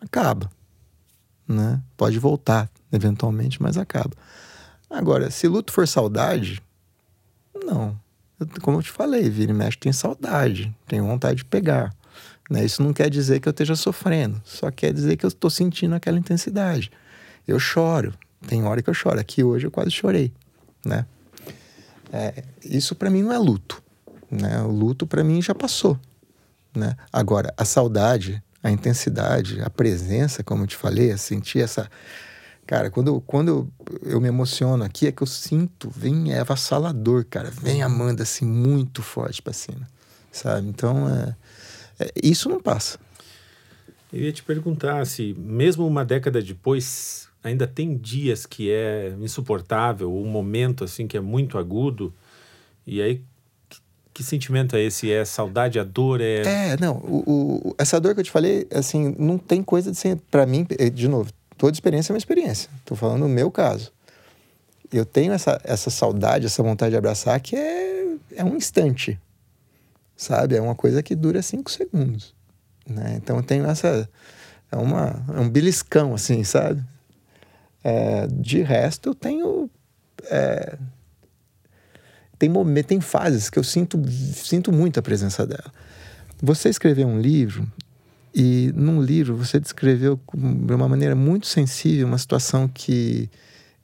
acaba né? Pode voltar eventualmente, mas acaba. Agora, se luto for saudade, não. Eu, como eu te falei, vira e mexe tem saudade, tenho vontade de pegar. Né? Isso não quer dizer que eu esteja sofrendo, só quer dizer que eu estou sentindo aquela intensidade. Eu choro, tem hora que eu choro. Aqui hoje eu quase chorei, né? É, isso para mim não é luto, né? O luto para mim já passou, né? Agora, a saudade a intensidade, a presença, como eu te falei, a sentir essa. Cara, quando, quando eu me emociono aqui, é que eu sinto, vem, é avassalador, cara. Vem Amanda assim, muito forte para cima, sabe? Então, é, é, isso não passa. Eu ia te perguntar se, mesmo uma década depois, ainda tem dias que é insuportável, um momento assim que é muito agudo, e aí que sentimento é esse? É saudade, a dor? É, é não. O, o, essa dor que eu te falei, assim, não tem coisa de ser. Para mim, eh, de novo, toda experiência é uma experiência. Tô falando no meu caso. Eu tenho essa, essa saudade, essa vontade de abraçar que é, é um instante. Sabe? É uma coisa que dura cinco segundos. Né? Então eu tenho essa. É, uma, é um beliscão, assim, sabe? É, de resto, eu tenho. É, tem momentos, tem fases que eu sinto, sinto muito a presença dela. Você escreveu um livro e num livro você descreveu de uma maneira muito sensível uma situação que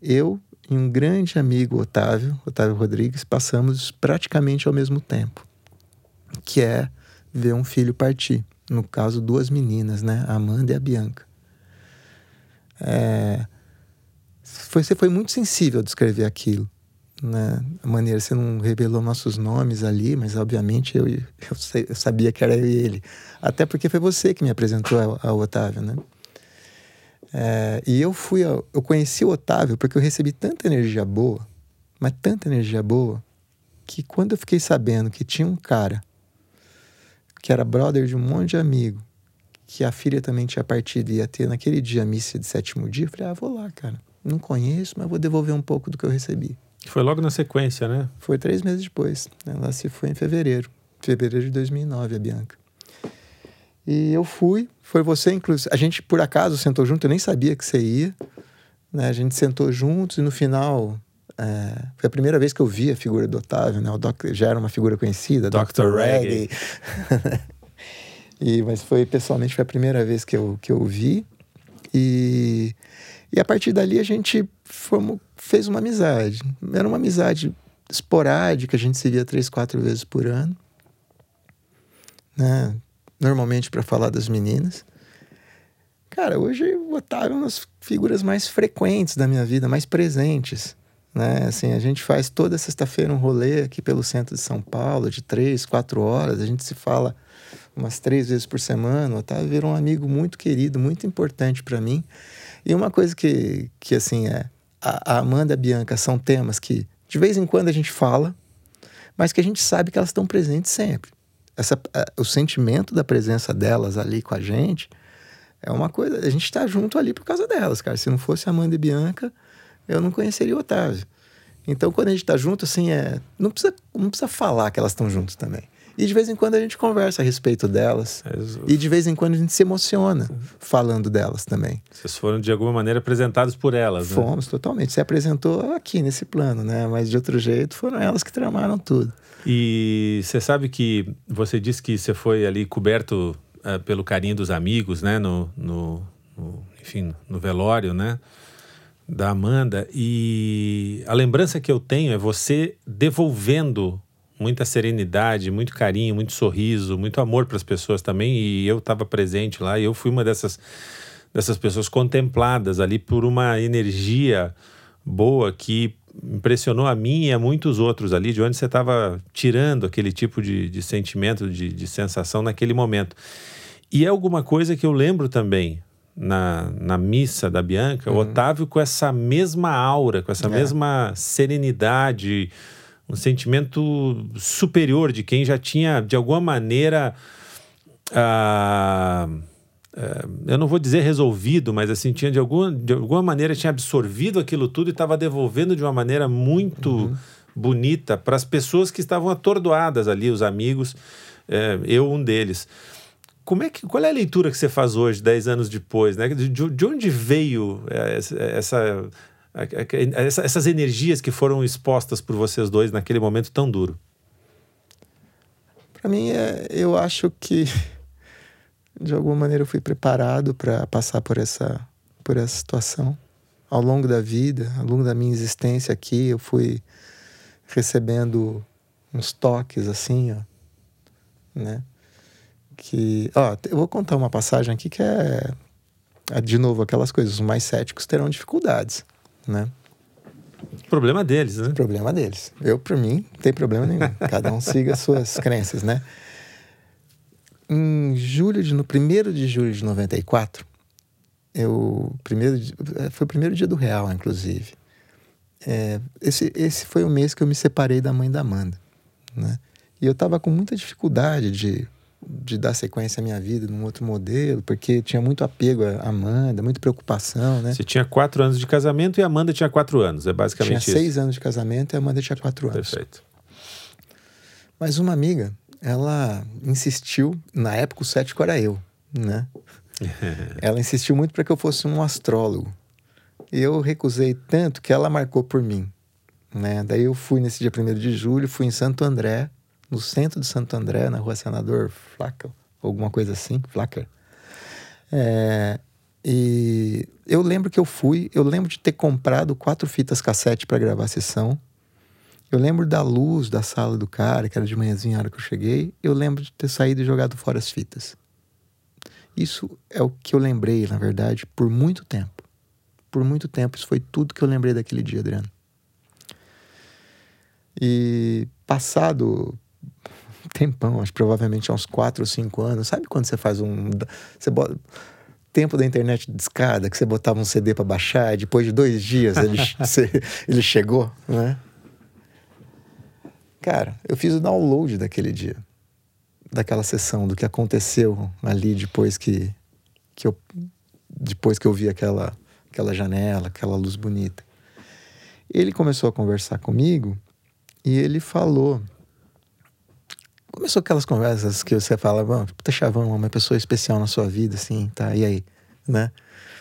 eu e um grande amigo, Otávio, Otávio Rodrigues, passamos praticamente ao mesmo tempo, que é ver um filho partir. No caso, duas meninas, né? A Amanda e a Bianca. É... Você foi muito sensível a descrever aquilo né, a maneira. Você não revelou nossos nomes ali, mas obviamente eu, eu, eu, sabia que era ele. Até porque foi você que me apresentou ao, ao Otávio, né? É, e eu fui, eu conheci o Otávio porque eu recebi tanta energia boa, mas tanta energia boa, que quando eu fiquei sabendo que tinha um cara que era brother de um monte de amigo, que a filha também tinha partido e ia ter naquele dia a missa de sétimo dia. Eu falei, ah, vou lá, cara. Não conheço, mas vou devolver um pouco do que eu recebi. Foi logo na sequência, né? Foi três meses depois. Ela se foi em fevereiro. Fevereiro de 2009, a Bianca. E eu fui. Foi você, inclusive. A gente, por acaso, sentou junto. Eu nem sabia que você ia. Né? A gente sentou juntos e no final é, foi a primeira vez que eu vi a figura do Otávio, né? O doc, já era uma figura conhecida, Dr. Reggae. e, mas foi pessoalmente foi a primeira vez que eu, que eu vi. E, e a partir dali a gente fomos, fez uma amizade. Era uma amizade esporádica, a gente se via três, quatro vezes por ano. Né? Normalmente para falar das meninas. Cara, hoje o Otávio é uma das figuras mais frequentes da minha vida, mais presentes. Né? Assim, a gente faz toda sexta-feira um rolê aqui pelo centro de São Paulo, de três, quatro horas. A gente se fala umas três vezes por semana. O Otávio virou um amigo muito querido, muito importante para mim. E uma coisa que, que assim, é a, a Amanda e a Bianca são temas que de vez em quando a gente fala, mas que a gente sabe que elas estão presentes sempre. Essa, o sentimento da presença delas ali com a gente é uma coisa. A gente está junto ali por causa delas, cara. Se não fosse Amanda e Bianca, eu não conheceria o Otávio. Então, quando a gente está junto, assim, é, não, precisa, não precisa falar que elas estão juntas também. E de vez em quando a gente conversa a respeito delas. E de vez em quando a gente se emociona falando delas também. Vocês foram, de alguma maneira, apresentados por elas, né? Fomos, totalmente. Se apresentou aqui nesse plano, né? Mas de outro jeito, foram elas que tramaram tudo. E você sabe que você disse que você foi ali coberto uh, pelo carinho dos amigos, né? No, no, no, enfim, no velório, né? da Amanda e a lembrança que eu tenho é você devolvendo muita serenidade, muito carinho, muito sorriso, muito amor para as pessoas também e eu estava presente lá e eu fui uma dessas dessas pessoas contempladas ali por uma energia boa que impressionou a mim e a muitos outros ali, de onde você estava tirando aquele tipo de, de sentimento, de, de sensação naquele momento. E é alguma coisa que eu lembro também, na, na missa da Bianca, uhum. o Otávio com essa mesma aura, com essa é. mesma serenidade, um sentimento superior de quem já tinha, de alguma maneira, ah, ah, eu não vou dizer resolvido, mas assim, tinha de alguma, de alguma maneira tinha absorvido aquilo tudo e estava devolvendo de uma maneira muito uhum. bonita para as pessoas que estavam atordoadas ali, os amigos, é, eu um deles. Como é que, qual é a leitura que você faz hoje, dez anos depois? Né? De, de onde veio é, essa, essa, essas energias que foram expostas por vocês dois naquele momento tão duro? Para mim, é, eu acho que de alguma maneira eu fui preparado para passar por essa, por essa situação. Ao longo da vida, ao longo da minha existência aqui, eu fui recebendo uns toques assim, ó, né? que. Ó, eu vou contar uma passagem aqui que é, é, de novo, aquelas coisas. Os mais céticos terão dificuldades, né? Problema deles, né? Problema deles. Eu, por mim, não tem problema nenhum. Cada um siga as suas crenças, né? Em julho de, no primeiro de julho de 94, eu primeiro é, foi o primeiro dia do real, inclusive. É, esse, esse foi o mês que eu me separei da mãe da Amanda, né? E eu tava com muita dificuldade de de dar sequência à minha vida num outro modelo, porque tinha muito apego a Amanda, muita preocupação, né? Você tinha quatro anos de casamento e a Amanda tinha quatro anos, é basicamente tinha isso. Tinha seis anos de casamento e a Amanda tinha quatro anos. Perfeito. Mas uma amiga, ela insistiu, na época o cético era eu, né? ela insistiu muito para que eu fosse um astrólogo. E eu recusei tanto que ela marcou por mim, né? Daí eu fui nesse dia 1 de julho, fui em Santo André, no centro de Santo André, na rua Senador Flacker, alguma coisa assim, Flacker. É, e eu lembro que eu fui, eu lembro de ter comprado quatro fitas cassete para gravar a sessão. Eu lembro da luz da sala do cara, que era de manhãzinha a hora que eu cheguei. Eu lembro de ter saído e jogado fora as fitas. Isso é o que eu lembrei, na verdade, por muito tempo. Por muito tempo. Isso foi tudo que eu lembrei daquele dia, Adriano. E passado tempão, acho provavelmente há uns 4 ou 5 anos. Sabe quando você faz um. Você bota, tempo da internet de escada, que você botava um CD para baixar e depois de dois dias ele, você, ele chegou, né? Cara, eu fiz o download daquele dia, daquela sessão, do que aconteceu ali depois que, que eu depois que eu vi aquela aquela janela, aquela luz bonita. Ele começou a conversar comigo e ele falou começou aquelas conversas que você fala, puta chavão, uma pessoa especial na sua vida, assim, tá, e aí, né?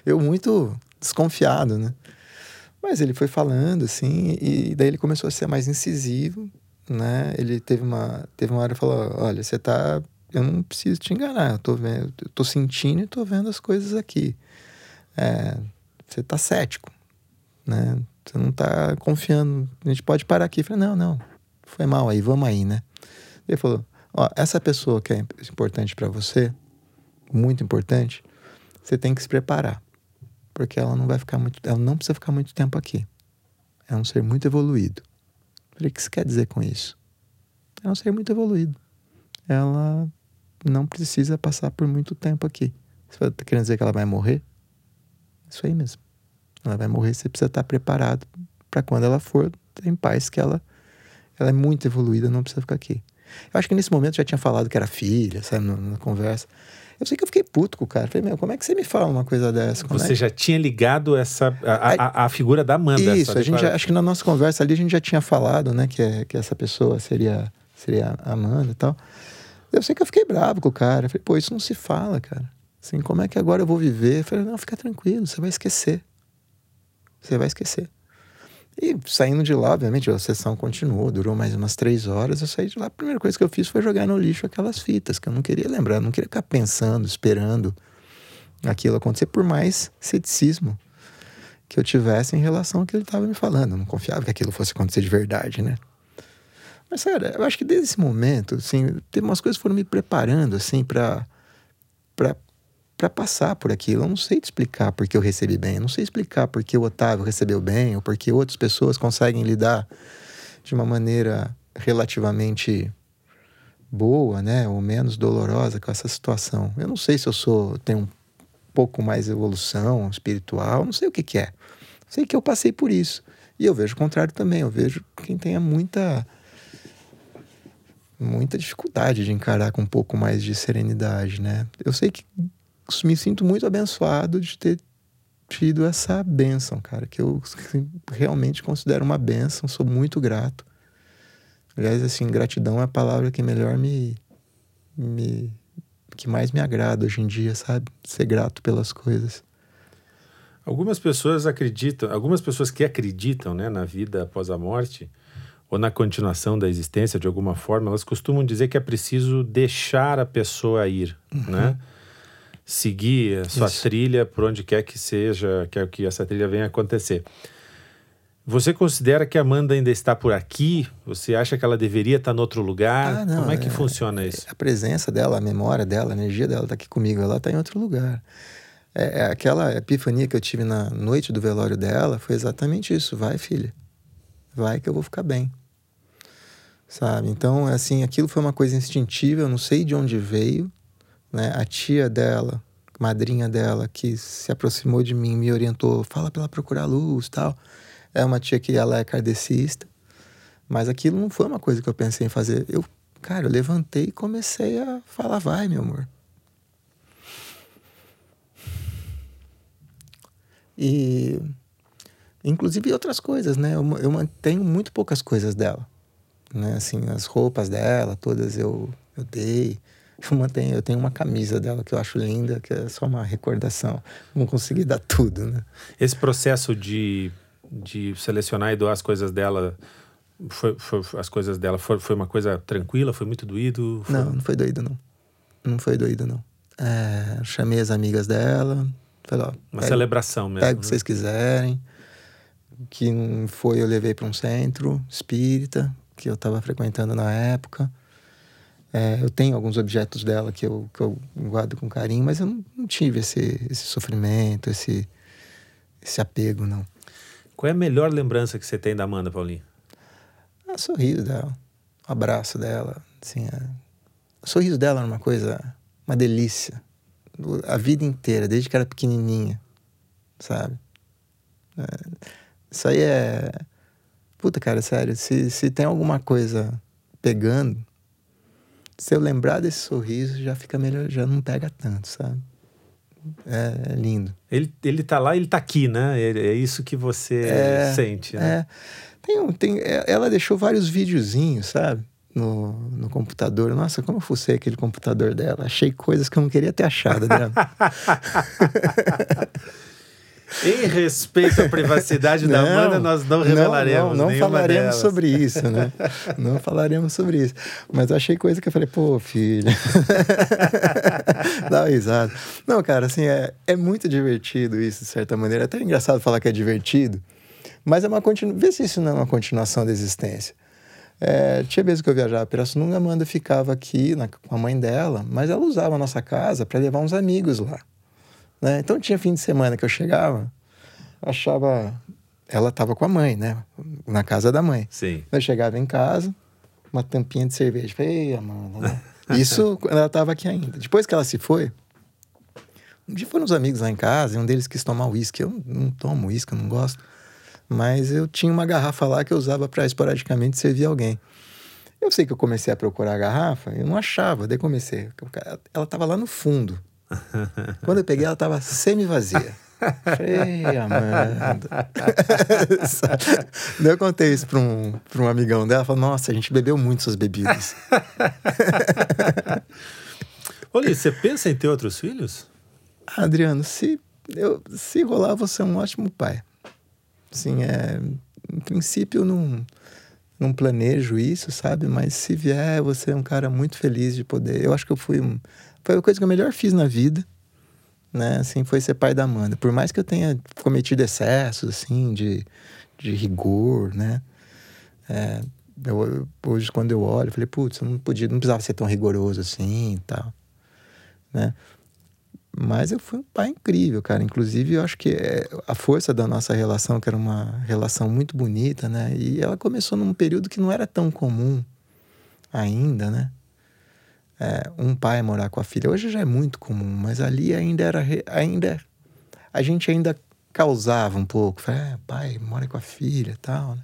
Eu muito desconfiado, né? Mas ele foi falando, assim, e daí ele começou a ser mais incisivo, né? Ele teve uma, teve uma hora que falou, olha, você tá, eu não preciso te enganar, eu tô vendo, eu tô sentindo e tô vendo as coisas aqui. É, você tá cético, né? Você não tá confiando, a gente pode parar aqui. Eu falei, não, não, foi mal aí, vamos aí, né? Ele falou: Ó, essa pessoa que é importante para você, muito importante, você tem que se preparar. Porque ela não vai ficar muito. Ela não precisa ficar muito tempo aqui. É um ser muito evoluído. falei, o que você quer dizer com isso? É um ser muito evoluído. Ela não precisa passar por muito tempo aqui. Você está querendo dizer que ela vai morrer? Isso aí mesmo. Ela vai morrer, você precisa estar preparado para quando ela for em paz que ela, ela é muito evoluída, não precisa ficar aqui. Eu acho que nesse momento já tinha falado que era filha, sabe, na, na conversa. Eu sei que eu fiquei puto com o cara. Falei, meu, como é que você me fala uma coisa dessa? Como você é? já tinha ligado essa a, a, a figura da Amanda. Isso, a gente já, acho que na nossa conversa ali a gente já tinha falado, né, que, é, que essa pessoa seria, seria a Amanda e tal. Eu sei que eu fiquei bravo com o cara. falei, pô, isso não se fala, cara. Assim, como é que agora eu vou viver? Eu falei, não, fica tranquilo, você vai esquecer. Você vai esquecer. E saindo de lá, obviamente, a sessão continuou, durou mais umas três horas. Eu saí de lá, a primeira coisa que eu fiz foi jogar no lixo aquelas fitas, que eu não queria lembrar, não queria ficar pensando, esperando aquilo acontecer, por mais ceticismo que eu tivesse em relação ao que ele estava me falando. Eu não confiava que aquilo fosse acontecer de verdade, né? Mas, sério, eu acho que desde esse momento, assim, teve umas coisas que foram me preparando, assim, para para passar por aquilo. Eu não sei te explicar porque eu recebi bem, eu não sei explicar porque o Otávio recebeu bem ou porque outras pessoas conseguem lidar de uma maneira relativamente boa, né, ou menos dolorosa com essa situação. Eu não sei se eu sou tenho um pouco mais evolução espiritual, não sei o que, que é. Sei que eu passei por isso. E eu vejo o contrário também, eu vejo quem tenha muita muita dificuldade de encarar com um pouco mais de serenidade, né? Eu sei que me sinto muito abençoado de ter tido essa benção, cara, que eu realmente considero uma benção, sou muito grato. Aliás, assim, gratidão é a palavra que melhor me, me que mais me agrada hoje em dia, sabe? Ser grato pelas coisas. Algumas pessoas acreditam, algumas pessoas que acreditam, né, na vida após a morte ou na continuação da existência de alguma forma, elas costumam dizer que é preciso deixar a pessoa ir, uhum. né? Seguir a sua Isso. trilha por onde quer que seja, quer que essa trilha venha acontecer. Você considera que a Amanda ainda está por aqui? Você acha que ela deveria estar em outro lugar? Ah, não, Como é que é, funciona isso? A presença dela, a memória dela, a energia dela está aqui comigo, ela está em outro lugar. É, é, aquela epifania que eu tive na noite do velório dela foi exatamente isso. Vai, filha. Vai que eu vou ficar bem. Sabe? Então, assim, aquilo foi uma coisa instintiva, eu não sei de onde veio, né? A tia dela, madrinha dela, que se aproximou de mim, me orientou, fala para ela procurar luz, tal. É uma tia que ela é kardecista, mas aquilo não foi uma coisa que eu pensei em fazer. Eu, cara, eu levantei e comecei a falar, vai, meu amor. E inclusive outras coisas, né? Eu, eu mantenho muito poucas coisas dela, né? Assim, as roupas dela, todas eu, eu dei. Eu mantenho, eu tenho uma camisa dela que eu acho linda, que é só uma recordação. Não consegui dar tudo, né? Esse processo de, de selecionar e doar as coisas dela foi, foi, as coisas dela foi, foi uma coisa tranquila? Foi muito doído? Foi... Não, não foi doído, não. Não foi doído, não. É, chamei as amigas dela. Falei, ó, uma pega, celebração mesmo. Pega o que né? vocês quiserem. Que foi, eu levei para um centro espírita que eu estava frequentando na época. É, eu tenho alguns objetos dela que eu, que eu guardo com carinho, mas eu não, não tive esse, esse sofrimento, esse, esse apego, não. Qual é a melhor lembrança que você tem da Amanda, Paulinho? Ah, o sorriso dela, o abraço dela, assim, é... o sorriso dela era uma coisa, uma delícia, a vida inteira, desde que era pequenininha, sabe? É... Isso aí é... Puta, cara, sério, se, se tem alguma coisa pegando, se eu lembrar desse sorriso, já fica melhor, já não pega tanto, sabe? É, é lindo. Ele, ele tá lá, ele tá aqui, né? É, é isso que você É, sente, né? É. Tem, um- tem, é, ela deixou vários videozinhos, sabe? No, no computador. Nossa, como eu fucei aquele computador dela. Achei coisas que eu não queria ter achado dela. Em respeito à privacidade da Amanda, nós não revelaremos. Não, não, nenhuma falaremos delas. sobre isso, né? não falaremos sobre isso. Mas eu achei coisa que eu falei, pô, filho. Dá uma risada. Não, cara, assim, é, é muito divertido isso, de certa maneira. É até engraçado falar que é divertido. Mas é uma continu... Vê se isso não é uma continuação da existência. É, tinha vezes que eu viajava para Pirassununga, a Amanda ficava aqui na- com a mãe dela, mas ela usava a nossa casa para levar uns amigos lá. Né? Então tinha fim de semana que eu chegava, achava. Ela estava com a mãe, né? Na casa da mãe. Sim. Eu chegava em casa, uma tampinha de cerveja. Falei, Ei, Amanda, né? Isso quando ela estava aqui ainda. Depois que ela se foi, um dia foram uns amigos lá em casa e um deles quis tomar uísque. Eu não tomo uísque, eu não gosto. Mas eu tinha uma garrafa lá que eu usava para esporadicamente servir alguém. Eu sei que eu comecei a procurar a garrafa, eu não achava, daí comecei. Ela estava lá no fundo. Quando eu peguei, ela estava semi-vazia. Falei, Amanda. Eu contei isso para um, pra um amigão dela. Ela falou: Nossa, a gente bebeu muito suas bebidas. Olha, você pensa em ter outros filhos? Ah, Adriano, se, eu, se rolar, você é um ótimo pai. Assim, é, em princípio, eu não, não planejo isso, sabe? Mas se vier, você é um cara muito feliz de poder. Eu acho que eu fui. um- Foi a coisa que eu melhor fiz na vida, né? Assim, foi ser pai da Amanda. Por mais que eu tenha cometido excessos, assim, de, de rigor, né? É, eu, hoje, quando eu olho, eu falei, putz, eu não podia, não precisava ser tão rigoroso assim e tal, né? Mas eu fui um pai incrível, cara. Inclusive, eu acho que é, a força da nossa relação, que era uma relação muito bonita, né? E ela começou num período que não era tão comum ainda, né? É, um pai morar com a filha. Hoje já é muito comum, mas ali ainda era. ainda A gente ainda causava um pouco. Falei, é, pai, mora com a filha e tal, né?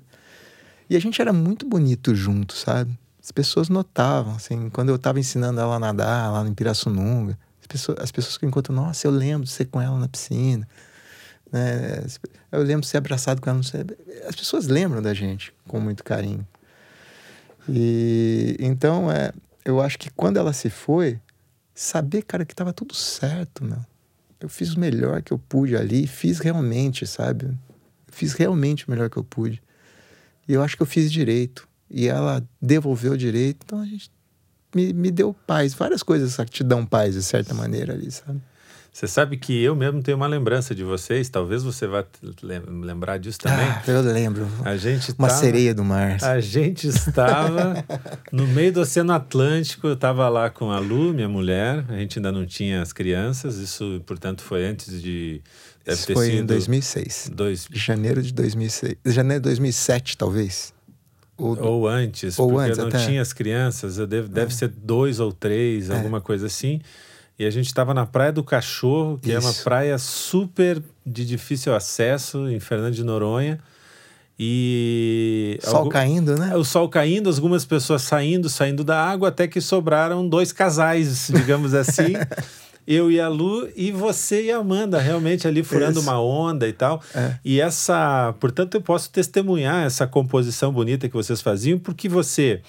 E a gente era muito bonito junto, sabe? As pessoas notavam, assim, quando eu estava ensinando ela a nadar lá no Pirassununga, as pessoas, as pessoas que encontram, nossa, eu lembro de ser com ela na piscina, né? Eu lembro de ser abraçado com ela. As pessoas lembram da gente com muito carinho. E então, é, eu acho que quando ela se foi, saber, cara, que tava tudo certo, meu. Eu fiz o melhor que eu pude ali, fiz realmente, sabe? Eu fiz realmente o melhor que eu pude. E eu acho que eu fiz direito. E ela devolveu direito, então a gente me, me deu paz. Várias coisas que te dão paz, de certa maneira, ali, sabe? Você sabe que eu mesmo tenho uma lembrança de vocês, talvez você vá lem- lembrar disso também. Ah, eu lembro. a gente Uma tava- sereia do mar. A gente estava no meio do Oceano Atlântico, eu estava lá com a Lu, minha mulher, a gente ainda não tinha as crianças, isso, portanto, foi antes de... Deve Isso foi em 2006. Dois, Janeiro de 2006. Janeiro de 2007, talvez. Ou, ou antes, Ou porque antes, eu não até. tinha as crianças, eu devo, deve ser dois ou três, É. alguma coisa assim. E a gente estava na Praia do Cachorro, que é uma Isso. praia super de difícil acesso, em Fernando de Noronha. E... sol algum- caindo, né? O sol caindo, algumas pessoas saindo, saindo da água, até que sobraram dois casais, digamos assim. Eu e a Lu e você e a Amanda, realmente ali furando Isso. uma onda e tal. É. E essa, portanto, eu posso testemunhar essa composição bonita que vocês faziam, porque você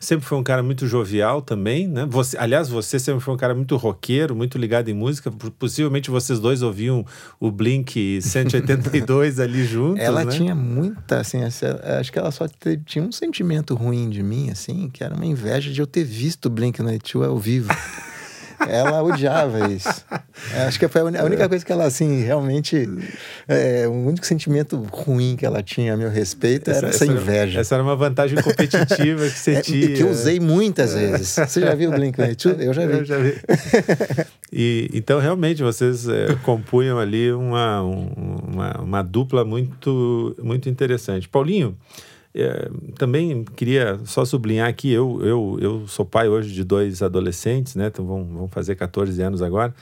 sempre foi um cara muito jovial também, né? Você, aliás, você sempre foi um cara muito roqueiro, muito ligado em música. Possivelmente vocês dois ouviam o Blink 182 ali juntos, Ela né? tinha muita, assim, acho que ela só tinha um sentimento ruim de mim, assim, que era uma inveja de eu ter visto o Blink-182 ao vivo. ela odiava isso. É, Acho que foi a única coisa que ela, assim, realmente... é, o único sentimento ruim que ela tinha a meu respeito era essa, era- inveja. essa era uma vantagem competitiva que você É, tinha. que eu usei muitas vezes. Você já viu o Blink-182? Eu já vi. Eu já vi. e, então, realmente, vocês é, compunham ali uma, um- uma, uma dupla muito, muito interessante. Paulinho, é, também queria só sublinhar aqui, eu, eu, eu sou pai hoje de dois adolescentes, né? Então vão, vão fazer 14 anos agora.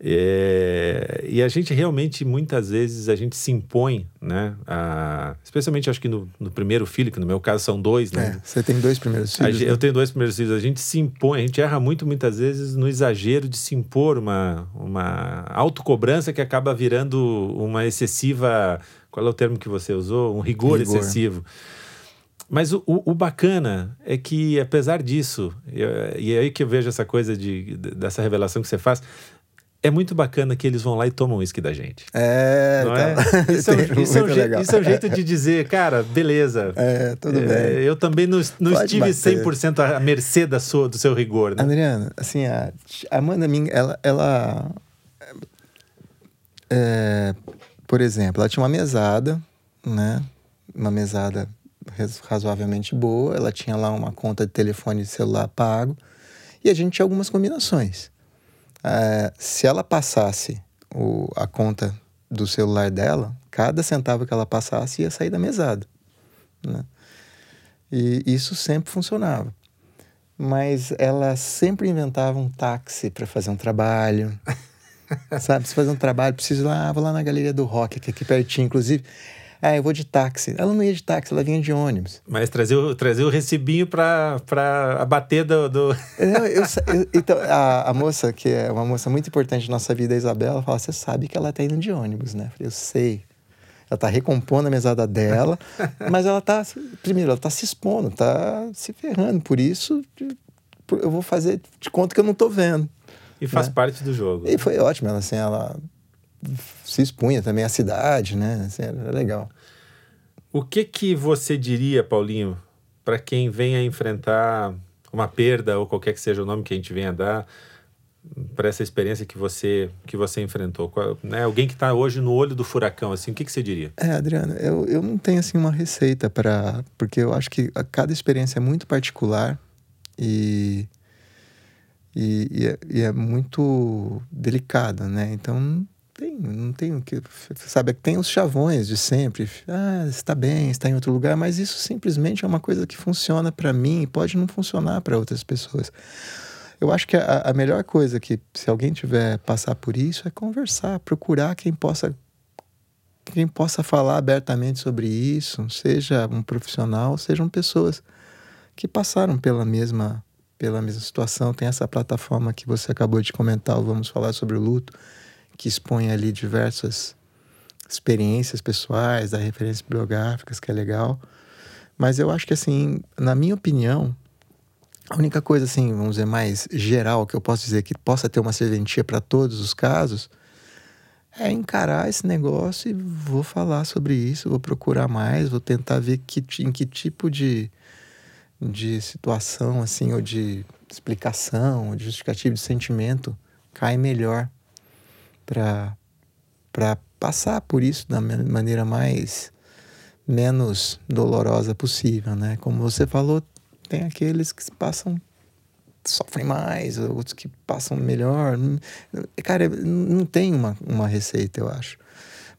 É, e, a gente realmente, muitas vezes, a gente se impõe, né? A, especialmente, acho que no, no, primeiro filho, que no meu caso são dois, né? É, você tem dois primeiros filhos. A, né? Eu tenho dois primeiros filhos. A gente se impõe, a gente erra muito, muitas vezes, no exagero de se impor uma, uma autocobrança que acaba virando uma excessiva. Qual é o termo que você usou? Um rigor, rigor. excessivo. Mas o, o, bacana é que, apesar disso, eu, e é aí que eu vejo essa coisa de, dessa revelação que você faz, é muito bacana que eles vão lá e tomam uísque da gente. É, não é? Tá. Isso, é, um, isso, é um jeito, isso é um jeito de dizer, cara, beleza. É, tudo é, bem. Eu também não, não estive bater. 100% à mercê da sua, do seu rigor, né? Adriana, assim, a Amanda Ming, ela... ela é, por exemplo, ela tinha uma mesada, né? Uma mesada razoavelmente boa, ela tinha lá uma conta de telefone de celular pago e a gente tinha algumas combinações. É, se ela passasse o, a conta do celular dela, cada centavo que ela passasse ia sair da mesada. Né? E isso sempre funcionava. Mas ela sempre inventava um táxi para fazer um trabalho. Sabe, se fazer um trabalho, preciso ir lá, vou lá na Galeria do Rock, aqui, aqui pertinho. Inclusive, ah, eu vou de táxi. Ela não ia de táxi, ela vinha de ônibus. Mas trazer o, trazer o recibinho para abater do. do... Não, eu, eu, então, a, a moça, que é uma moça muito importante na nossa vida, a Isabela, fala: Você sabe que ela tá indo de ônibus, né? Eu, falei, eu sei. Ela tá recompondo a mesada dela, mas ela tá. Primeiro, ela tá se expondo, tá se ferrando. Por isso, eu vou fazer de conta que eu não tô vendo. E faz né? parte do jogo. E foi ótimo, ela, assim, ela se expunha também à cidade, né? Assim, era legal. O que que você diria, Paulinho, para quem venha enfrentar uma perda ou qualquer que seja o nome que a gente venha dar para essa experiência que você que você enfrentou, né? Alguém que está hoje no olho do furacão, assim, o que que você diria? É, Adriano, eu, eu não tenho assim uma receita para porque eu acho que cada experiência é muito particular e e, e, é, e é muito delicada, né? Então tem, não tem o que. Sabe, tem os chavões de sempre. Ah, está bem, está em outro lugar, mas isso simplesmente é uma coisa que funciona para mim e pode não funcionar para outras pessoas. Eu acho que a, a, melhor coisa que, se alguém tiver passar por isso, é conversar, procurar quem possa quem possa falar abertamente sobre isso, seja um profissional, sejam pessoas que passaram pela mesma pela mesma situação. Tem essa plataforma que você acabou de comentar, vamos falar sobre o luto que expõe ali diversas experiências pessoais, da referências bibliográficas, que é legal. Mas eu acho que, assim, na minha opinião, a única coisa, assim, vamos dizer, mais geral que eu posso dizer que possa ter uma serventia para todos os casos é encarar esse negócio e vou falar sobre isso, vou procurar mais, vou tentar ver que, em que tipo de, de situação, assim, ou de explicação, ou de justificativo de sentimento cai melhor para passar por isso da maneira mais menos dolorosa possível, né? Como você falou, tem aqueles que passam sofrem mais, outros que passam melhor. Cara, não tem uma, uma receita, eu acho.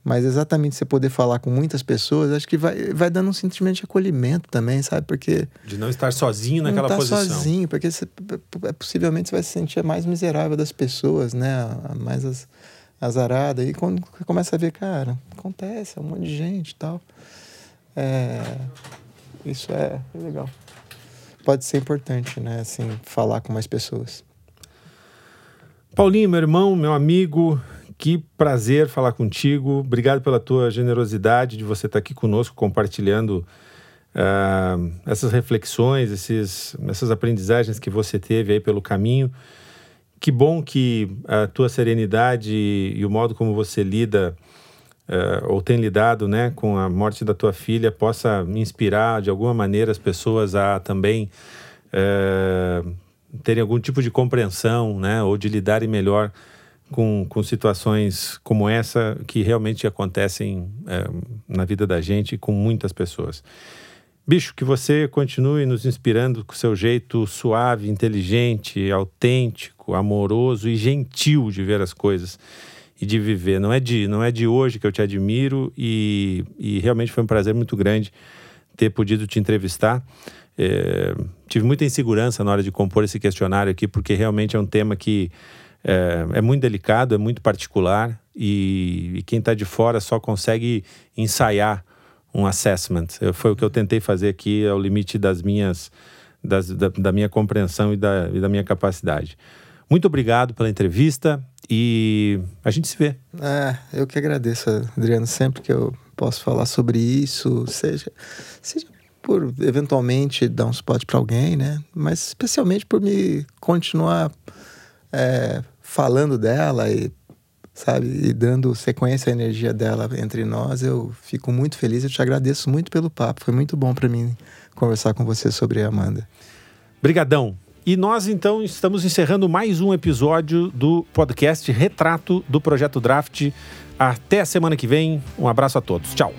Mas exatamente você poder falar com muitas pessoas, acho que vai, vai dando um sentimento de acolhimento também, sabe? Porque. De não estar sozinho naquela não estar posição. sozinho, porque você, possivelmente você vai se sentir a mais miserável das pessoas, né? A mais as azarada. E quando começa a ver, cara, acontece, é um monte de gente e tal. É, isso é, é legal. Pode ser importante, né? Assim, falar com mais pessoas. Paulinho, meu irmão, meu amigo, que prazer falar contigo. Obrigado pela tua generosidade de você estar aqui conosco compartilhando uh, essas reflexões, esses, essas aprendizagens que você teve aí pelo caminho que bom que a tua serenidade e o modo como você lida uh, ou tem lidado né, com a morte da tua filha possa inspirar de alguma maneira as pessoas a também uh, terem algum tipo de compreensão né, ou de lidarem melhor com, com situações como essa que realmente acontecem uh, na vida da gente e com muitas pessoas. Bicho, que você continue nos inspirando com seu jeito suave, inteligente, autêntico, amoroso e gentil de ver as coisas e de viver. Não é de, não é de hoje que eu te admiro e, e realmente foi um prazer muito grande ter podido te entrevistar. É, tive muita insegurança na hora de compor esse questionário aqui, porque realmente é um tema que é, é muito delicado, é muito particular e, e quem está de fora só consegue ensaiar um assessment. Eu, foi o que eu tentei fazer aqui ao limite das minhas, das, da, da, minha compreensão e da, e da minha capacidade. Muito obrigado pela entrevista e a gente se vê. É, eu que agradeço, Adriano, sempre que eu posso falar sobre isso, seja, seja por eventualmente dar um spot para alguém, né? Mas especialmente por me continuar é, falando dela e sabe? E dando sequência à energia dela entre nós, eu fico muito feliz. Eu te agradeço muito pelo papo. Foi muito bom para mim conversar com você sobre a Amanda. Brigadão. E nós então estamos encerrando mais um episódio do podcast Retrato do Projeto Draft. Até a semana que vem. Um abraço a todos. Tchau.